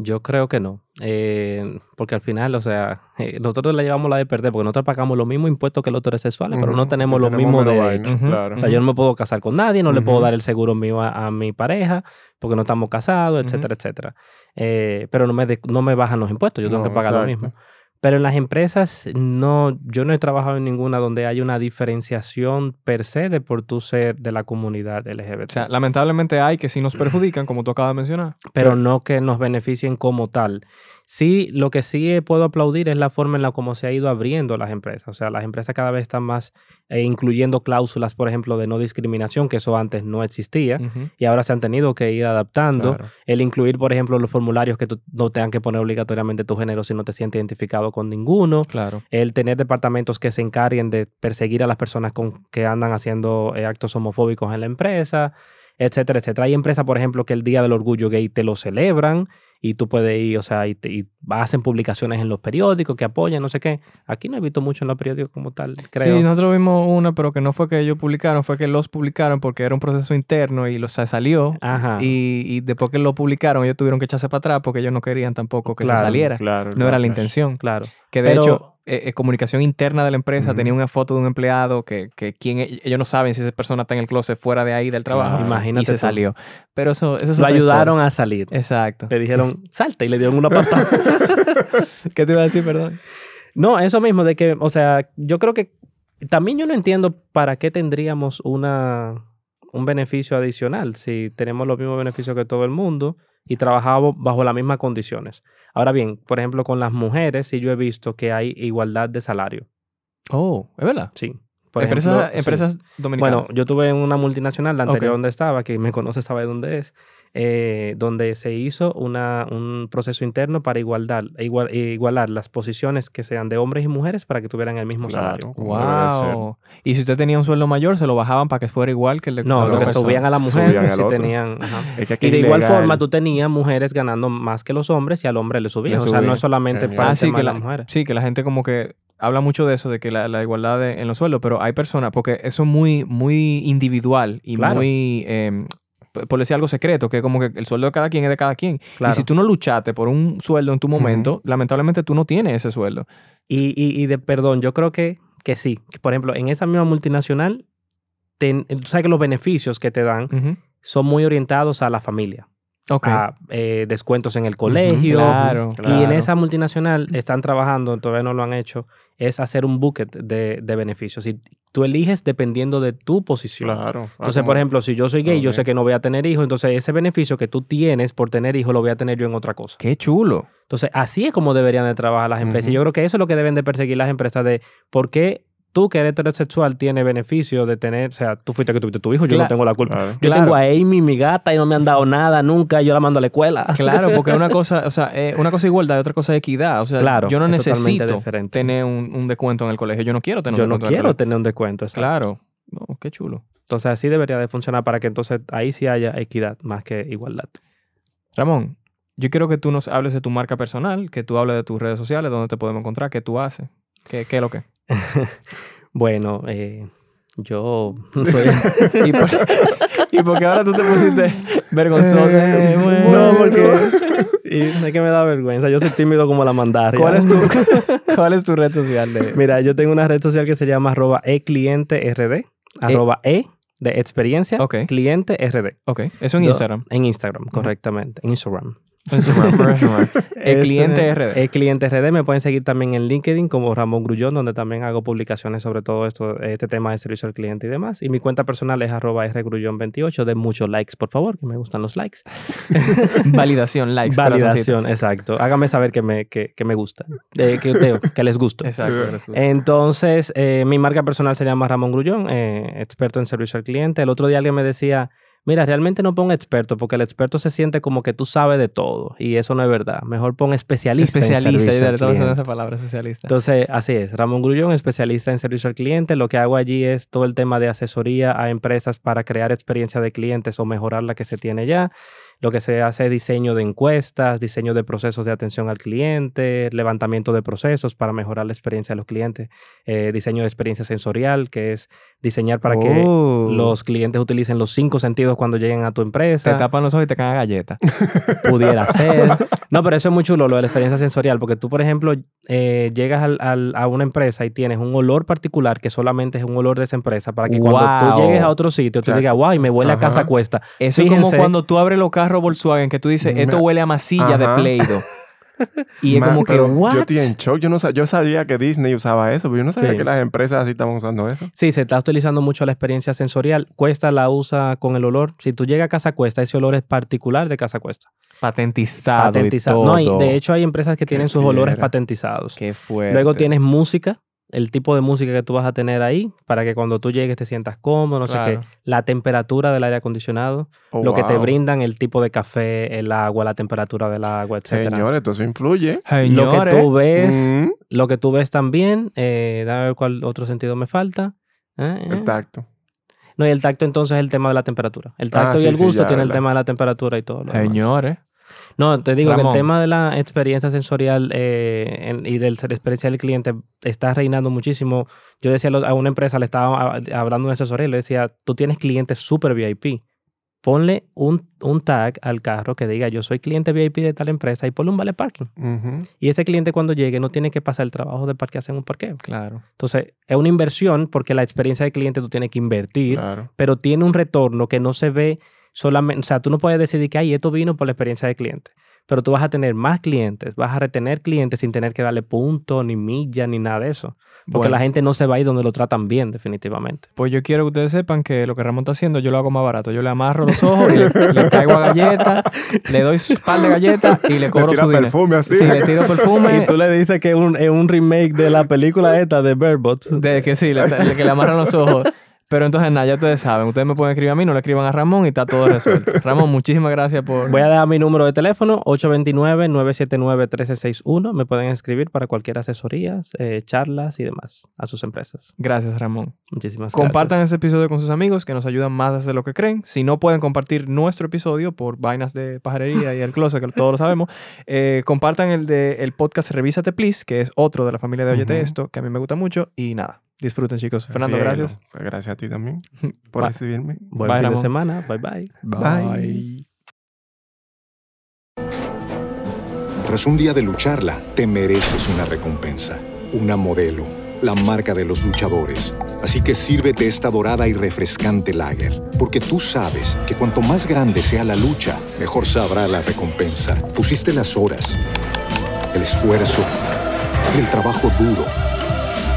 Yo creo que no. eh, porque al final, o sea, eh, nosotros le llevamos la de perder porque nosotros pagamos los mismos impuestos que los heterosexuales, pero no tenemos los Tenemos mismos derechos. Claro. O sea, yo no me puedo casar con nadie, no le puedo dar el seguro mío a, a mi pareja porque no estamos casados, etcétera, etcétera. Eh, pero no me, de- no me bajan los impuestos, yo tengo No, que pagar lo mismo. Pero en las empresas, no, yo no he trabajado en ninguna donde haya una diferenciación per se de por tú ser de la comunidad LGBT. O sea, lamentablemente hay que sí nos perjudican, como tú acabas de mencionar. pero no que nos beneficien como tal. Sí, lo que sí eh, puedo aplaudir es la forma en la como se ha ido abriendo las empresas. O sea, las empresas cada vez están más eh, incluyendo cláusulas, por ejemplo, de no discriminación, que eso antes no existía. Y ahora se han tenido que ir adaptando. Claro. El incluir, por ejemplo, los formularios que tú no tengan que poner obligatoriamente tu género si no te sientes identificado con ninguno. Claro. El tener departamentos que se encarguen de perseguir a las personas con, que andan haciendo eh, actos homofóbicos en la empresa, etcétera, etcétera. Hay empresas, por ejemplo, que el Día del Orgullo Gay te lo celebran y tú puedes ir, o sea, y, te- y hacen publicaciones en los periódicos que apoyan, no sé qué. Aquí no he visto mucho en los periódicos como tal, creo. Sí, nosotros vimos una, pero que no fue que ellos publicaron, fue que los publicaron porque era un proceso interno y los se salió. Ajá. Y, y después que lo publicaron, ellos tuvieron que echarse para atrás porque ellos no querían tampoco que Claro, se saliera. Claro. No era la intención. Claro. Que de Pero- hecho, eh, eh, comunicación interna de la empresa tenía una foto de un empleado que, que quien, ellos no saben si esa persona está en el closet fuera de ahí del trabajo. Imagínate Y se tú. salió. Pero eso, eso es Lo ayudaron historia. a salir. Exacto. Le dijeron, salta y le dieron una patada. ¿Qué te iba a decir, perdón? No, eso mismo, de que, o sea, yo creo que también yo no entiendo para qué tendríamos una, un beneficio adicional si tenemos los mismos beneficios que todo el mundo y trabajamos bajo las mismas condiciones. Ahora bien, por ejemplo, con las mujeres sí yo he visto que hay igualdad de salario. Oh, es verdad. Sí. Por empresas ejemplo, sí. empresas dominicanas. Bueno, yo tuve en una multinacional, la anterior Ok. donde estaba, que me conoce sabe dónde es, eh, donde se hizo una, un proceso interno para igualdad, igual, igualar las posiciones que sean de hombres y mujeres para que tuvieran el mismo Claro. salario. wow. Y si usted tenía un sueldo mayor, se lo bajaban para que fuera igual que el de No, lo que persona. subían a la mujer si tenían... ajá. Es que aquí Y de igual forma tú tenías mujeres ganando más que los hombres y al hombre le subían. Le O sea, no es solamente Genial. para Ah, el sí, tema que de la, las mujeres. sí, que la gente como que habla mucho de eso, de que la, la igualdad de- en los sueldos, pero hay personas, porque eso es muy, muy individual y Claro. muy, eh, p- por decir algo secreto, que como que el sueldo de cada quien es de cada quien. Claro. Y si tú no luchaste por un sueldo en tu momento, lamentablemente tú no tienes ese sueldo. Y, y, y de perdón, yo creo que, que sí. Por ejemplo, en esa misma multinacional, ten- tú sabes que los beneficios que te dan son muy orientados a la familia. A eh, descuentos en el colegio. claro, Y en esa multinacional están trabajando, todavía no lo han hecho, es hacer un bucket de, de beneficios. Y tú eliges dependiendo de tu posición. Claro. Ah, Entonces, como- por ejemplo, si yo soy gay, yo sé que no voy a tener hijos, entonces ese beneficio que tú tienes por tener hijos lo voy a tener yo en otra cosa. Qué chulo. Entonces, así es como deberían de trabajar las empresas. Y yo creo que eso es lo que deben de perseguir las empresas de por qué tú que eres heterosexual tienes beneficio de tener, o sea, tú fuiste que tuviste tu hijo, yo no tengo la culpa. Claro. Yo Claro. tengo a Amy, mi gata, y no me han dado nada nunca, yo la mando a la escuela. Claro, porque una cosa, o sea, eh, una cosa es igualdad y otra cosa es equidad. O sea, Claro, yo no necesito tener un, un descuento en el colegio. Yo no quiero tener yo un no descuento en el quiero tener un descuento. exacto. Claro. No, qué chulo. Entonces así debería de funcionar para que entonces ahí sí haya equidad más que igualdad. Ramón, yo quiero que tú nos hables de tu marca personal, que tú hables de tus redes sociales, dónde te podemos encontrar, qué tú haces, qué, qué es lo que. Bueno, eh, yo soy... y, por, y porque ahora tú te pusiste vergonzoso. Eh, bueno. No, porque... Y es que me da vergüenza. Yo soy tímido como la mandaria. ¿Cuál es tu, cuál es tu red social de Mira, yo tengo una red social que se llama arroba eclienterd, arroba e de experiencia, Ok. cliente rd. Ok, eso en Instagram. En Instagram, correctamente. En Instagram. El cliente RD. El cliente RD me pueden seguir también en LinkedIn como Ramón Grullón, donde también hago publicaciones sobre todo esto, este tema de servicio al cliente y demás. Y mi cuenta personal es arroba rgrullón28. De muchos likes, por favor, que me gustan los likes. Validación, likes. Validación, exacto. Hágame saber que me, que, que me gusta. Eh, que, que les gusto. Exacto. Entonces, eh, mi marca personal se llama Ramón Grullón, eh, experto en servicio al cliente. El otro día alguien me decía, mira, realmente no pon experto, porque el experto se siente como que tú sabes de todo, y eso no es verdad. Mejor pon especialista. en especialista, servicio yo al esa palabra, especialista. Entonces, así es. Ramón Grullón, especialista en servicio al cliente. Lo que hago allí es todo el tema de asesoría a empresas para crear experiencia de clientes o mejorar la que se tiene ya. Lo que se hace es diseño de encuestas, diseño de procesos de atención al cliente, levantamiento de procesos para mejorar la experiencia de los clientes, eh, diseño de experiencia sensorial, que es diseñar para que Oh. los clientes utilicen los cinco sentidos cuando lleguen a tu Te empresa tapan los ojos y te caen a galleta. pudiera ser. No, pero eso es muy chulo, lo de la experiencia sensorial, porque tú, por ejemplo, eh, llegas al- al- a una empresa y tienes un olor particular que solamente es un olor de esa empresa, para que cuando tú llegues a otro sitio, tú Claro. digas, wow, y me huele a casa Ajá. cuesta. Eso es como cuando tú abres los carros Volkswagen que tú dices, esto huele a masilla de Ajá. Play-Doh. y es Man, como que, ¿what? Yo estoy en shock. Yo, no yo sabía que Disney usaba eso, pero yo no sabía Sí. que las empresas así estaban usando eso. Sí, se está utilizando mucho la experiencia sensorial. Cuesta la usa con el olor. Si tú llegas a Casa Cuesta, ese olor es particular de Casa Cuesta. Patentizado, Patentizado. y No, y de hecho hay empresas que tienen sus olores patentizados. Qué fuerte. Luego tienes música, el tipo de música que tú vas a tener ahí, para que cuando tú llegues te sientas cómodo, no sé qué. La temperatura del aire acondicionado, Oh, lo que te brindan, el tipo de café, el agua, la temperatura del agua, etc. Señores, todo eso influye. Lo que Señores, tú ves, Mm, lo que tú ves también, eh, déjame ver cuál otro sentido me falta. Eh, eh. el tacto. No, y el tacto entonces es el tema de la temperatura. El tacto Ah, y sí, el sí, gusto ya, tiene el tema de la temperatura y todo. lo demás. No, te digo que el tema de la experiencia sensorial eh, en- y de la experiencia del cliente está reinando muchísimo. Yo decía a una empresa, le estaba hablando de asesoría y le decía, tú tienes clientes super VIP. Ponle un, un tag al carro que diga, yo soy cliente VIP de tal empresa y ponle un vale parking. Y ese cliente cuando llegue no tiene que pasar el trabajo de parquearse en un parqueo. Claro. Entonces, es una inversión porque la experiencia del cliente tú tienes que invertir Claro. pero tiene un retorno que no se ve solamente, o sea, tú no puedes decidir que, ay, esto vino por la experiencia del cliente, pero tú vas a tener más clientes, vas a retener clientes sin tener que darle punto, ni milla, ni nada de eso, porque Bueno. la gente no se va a ir donde lo tratan bien, definitivamente. Pues yo quiero que ustedes sepan que lo que Ramón está haciendo, yo lo hago más barato. Yo le amarro los ojos y le, le caigo a galletas, le doy un par de galletas y le cobro tira su dinero. perfume así. Sí, le tiro perfume. Y tú le dices que es un, es un remake de la película esta de Bearbot. De que sí, le, le- que le amarran los ojos. Pero entonces, nada, ya ustedes saben. Ustedes me pueden escribir a mí, no le escriban a Ramón y está todo resuelto. Ramón, muchísimas gracias por... Voy a dar mi número de teléfono, 829-979-1361. Me pueden escribir para cualquier asesoría, eh, charlas y demás a sus empresas. Gracias, Ramón. Muchísimas Compartan gracias. ese episodio con sus amigos que nos ayudan más de lo que creen. Si no pueden compartir nuestro episodio por vainas de pajarería y el closet, que todos lo sabemos, eh, compartan el de el podcast Revísate Please, que es otro de la familia de Oyete Ujú. Esto, que a mí me gusta mucho. Y nada, disfruten, chicos. Fernando, gracias. Pues gracias a ti también por Bye. recibirme. Buen Bye, fin de semana. Bye bye. Bye. Tras un día de lucharla, te mereces una recompensa, una modelo, la marca de los luchadores. Así que sírvete esta dorada y refrescante lager, porque tú sabes que cuanto más grande sea la lucha, mejor sabrá la recompensa. Pusiste las horas, el esfuerzo, el trabajo duro.